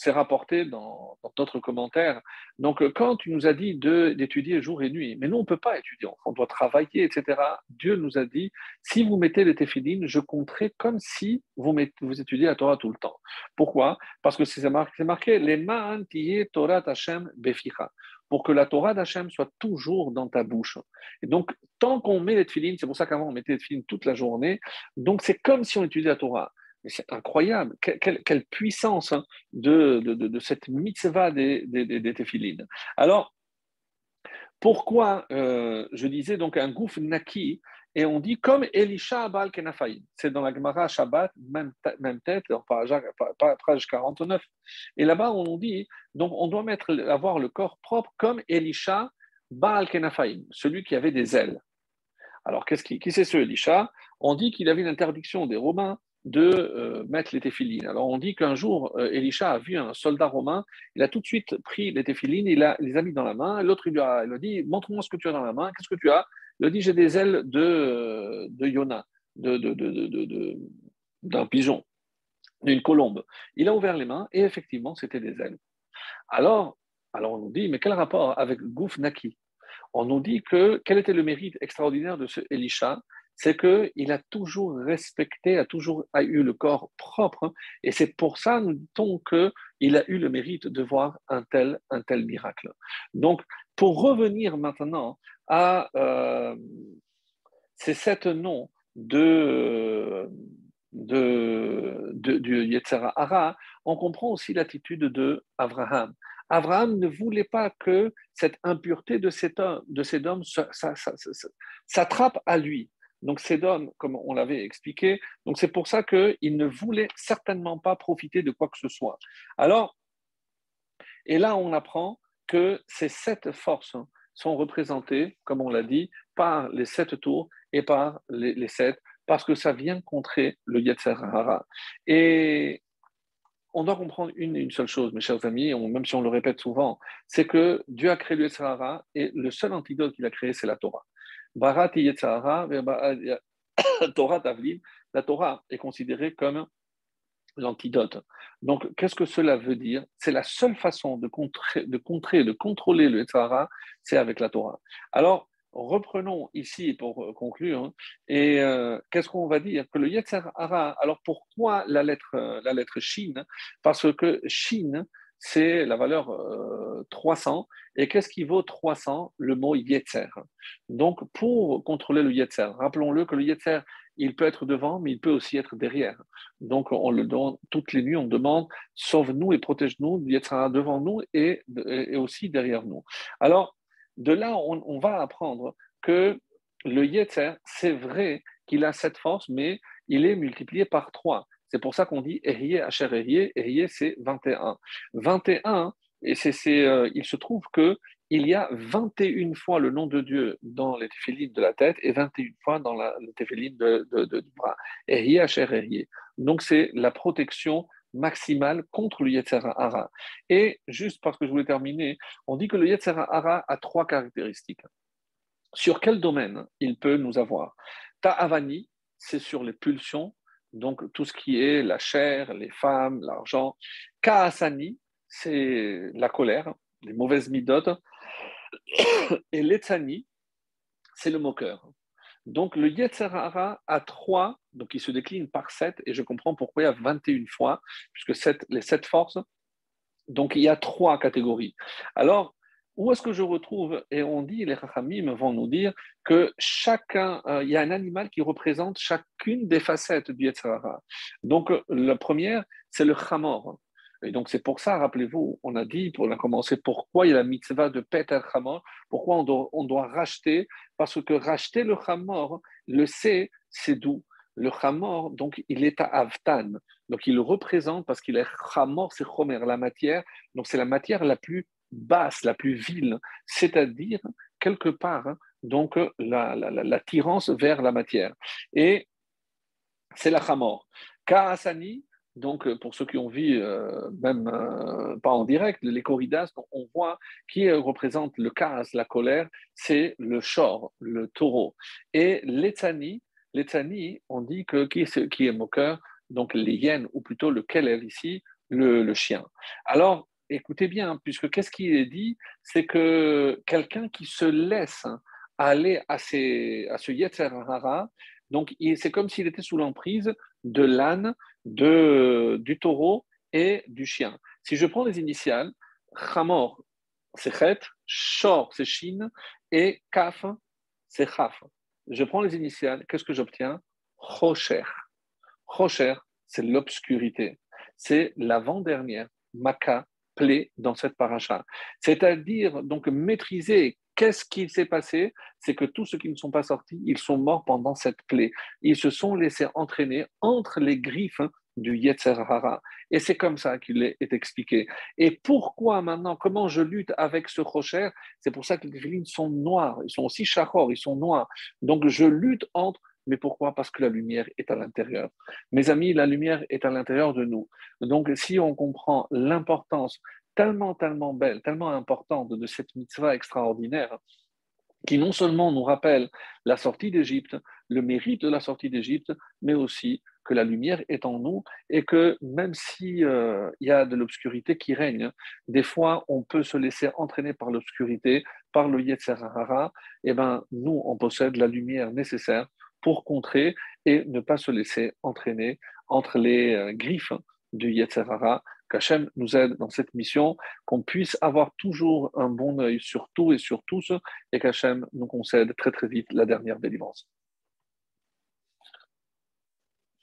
c'est rapporté dans d'autres commentaires. Donc, euh, quand tu nous as dit d'étudier jour et nuit, mais nous, on ne peut pas étudier, on doit travailler, etc. Dieu nous a dit, si vous mettez les téphilines, je compterai comme si vous, vous étudiez la Torah tout le temps. Pourquoi? Parce que c'est marqué, marqué, les ma'antiye Torah Hashem beficha pour que la Torah d'Hachem soit toujours dans ta bouche. Et donc, tant qu'on met les téphilines, c'est pour ça qu'avant on mettait les téphilines toute la journée, donc c'est comme si on étudiait la Torah c'est incroyable, quelle, puissance hein, de, cette mitzvah des, des, Alors, pourquoi euh, je disais donc un gouffre naki et on dit comme Elisha Abal Kenafaïm. C'est dans la Gemara Shabbat, même, même tête, page 49. Et là-bas, on dit, donc on doit mettre, avoir le corps propre comme Elisha Baal Kenafaïm, celui qui avait des ailes. Alors, qui, qui c'est ce Elisha? On dit qu'il avait une interdiction des Romains de euh, mettre les téphilines. Alors on dit qu'un jour, euh, Elisha a vu un soldat romain, il a tout de suite pris les téphilines, il, a, les a mis dans la main, l'autre lui a, dit, montre-moi ce que tu as dans la main, qu'est-ce que tu as? Il a dit, j'ai des ailes de, de Yona, de, de, d'un pigeon, d'une colombe. Il a ouvert les mains et effectivement, c'était des ailes. Alors, alors on nous dit, mais quel rapport avec Gouf Naki On nous dit que quel était le mérite extraordinaire de ce Elisha? C'est qu'il a toujours respecté, a toujours eu le corps propre, et c'est pour ça, nous dit-on, qu'il a eu le mérite de voir un tel, un tel miracle. Donc, pour revenir maintenant à euh, ces sept noms de, de, de, du Yetzirah on comprend aussi l'attitude de Abraham. Ne voulait pas que cette impureté de cet homme, de homme s'attrape à lui. Donc homme, comme on l'avait expliqué, c'est pour ça qu'il ne voulait certainement pas profiter de quoi que ce soit. Alors, et là on apprend que ces sept forces sont représentées, comme on l'a dit, par les sept tours et par les, sept, parce que ça vient contrer le Yetzer. Et on doit comprendre une, une seule chose, mes chers amis, même si on le répète souvent, c'est que Dieu a créé le Yetzirah et le seul antidote qu'il a créé, c'est la Torah. Barat [coughs] Torah la Torah est considérée comme l'antidote. Donc, qu'est-ce que cela veut dire? C'est la seule façon de contrer, de contrer, de contrôler le Yetzirah, c'est avec la Torah. Alors, reprenons ici pour euh, conclure. Hein, et euh, qu'est-ce qu'on va dire? Que le Yetzer Hara, alors pourquoi la lettre, euh, la lettre Shin? Parce que Shin, c'est la valeur 300. Et qu'est-ce qui vaut 300 Le mot Yetzer. Donc, pour contrôler le Yetzer, rappelons-le que le Yetzer, il peut être devant, mais il peut aussi être derrière. Donc, on le donne toutes les nuits, on demande sauve-nous et protège-nous, Yetzer devant nous et, et aussi derrière nous. Alors, de là, on, va apprendre que le Yetzer, c'est vrai qu'il a cette force, mais il est multiplié par 3. C'est pour ça qu'on dit Eriye, Hacher Eriye. Eriye, c'est 21. 21, et c'est, euh, il se trouve que il y a 21 fois le nom de Dieu dans les téphilines de la tête et 21 fois dans les téphilines de, du bras. Eriye, Hacher Eriye. Donc, c'est la protection maximale contre le Yetzer Hara. Et juste parce que je voulais terminer, on dit que le Yetzer Hara a trois caractéristiques. Sur quel domaine il peut nous avoir? Ta'avani, c'est sur les pulsions, donc tout ce qui est la chair, les femmes, l'argent. Ka'asani, c'est la colère, les mauvaises midotes. [coughs] Et l'Etzani, c'est le moqueur. Donc le Yetzerara a trois, donc il se décline par sept, et je comprends pourquoi il y a 21 fois, puisque les sept forces, donc il y a trois catégories. Alors, où est-ce que je retrouve Et on dit, les Rachamim vont nous dire que chacun, euh, il y a un animal qui représente chacune des facettes du Yetzerara. Donc la première, c'est le Chamor. Et donc, c'est pour ça, rappelez-vous, on a dit, on a commencé, pourquoi il y a la mitzvah de Peter Hamor, pourquoi on doit, racheter, parce que racheter le Hamor, le C, c'est doux. Le Hamor, donc, il est à Avtan. Donc, il représente, parce qu'il est Hamor, c'est Chomer, la matière. Donc, c'est la matière la plus basse, la plus vile, c'est-à-dire, quelque part, donc, l'attirance la, vers la matière. Et c'est la Hamor. Kaasani, donc, euh, pour ceux qui ont vu, euh, même euh, pas en direct, les corridas, on voit qui représente le cas, la colère, c'est le chor, le taureau. Et l'étani, l'étani, on dit que qui est, qui est moqueur, donc les hyènes, ou plutôt le keler ici, le, chien. Alors, écoutez bien, puisque qu'est-ce qui est dit? C'est que quelqu'un qui se laisse aller à, à ce yetzer hara, donc c'est comme s'il était sous l'emprise de l'âne, du taureau et du chien. Si je prends les initiales, Chamor, c'est Chet, Shor, c'est Shin, et Kaf, c'est Chaf. Je prends les initiales, qu'est-ce que j'obtiens? Rocher. Rocher, c'est l'obscurité. C'est l'avant-dernière Maka, plaie dans cette paracha. C'est-à-dire, donc, maîtriser Qu'est-ce qui s'est passé C'est que tous ceux qui ne sont pas sortis, ils sont morts pendant cette plaie. Ils se sont laissés entraîner entre les griffes du Yetzer Hara. Et c'est comme ça qu'il est, expliqué. Et pourquoi maintenant, comment je lutte avec ce rocher? C'est pour ça que les filines sont noirs, ils sont aussi chachor, ils sont noirs. Donc je lutte entre mais pourquoi? Parce que la lumière est à l'intérieur. Mes amis, la lumière est à l'intérieur de nous. Donc, si on comprend l'importance tellement, tellement belle, tellement importante de cette mitzvah extraordinaire qui non seulement nous rappelle la sortie d'Égypte, le mérite de la sortie d'Égypte, mais aussi que la lumière est en nous et que même s'il euh, y a de l'obscurité qui règne, des fois on peut se laisser entraîner par l'obscurité, par le Yetzirah, et eh ben nous on possède la lumière nécessaire pour contrer et ne pas se laisser entraîner entre les euh, griffes du Yetzerara. Qu'Hachem nous aide dans cette mission, qu'on puisse avoir toujours un bon œil sur tout et sur tous, et qu'Hachem nous concède très très vite la dernière délivrance.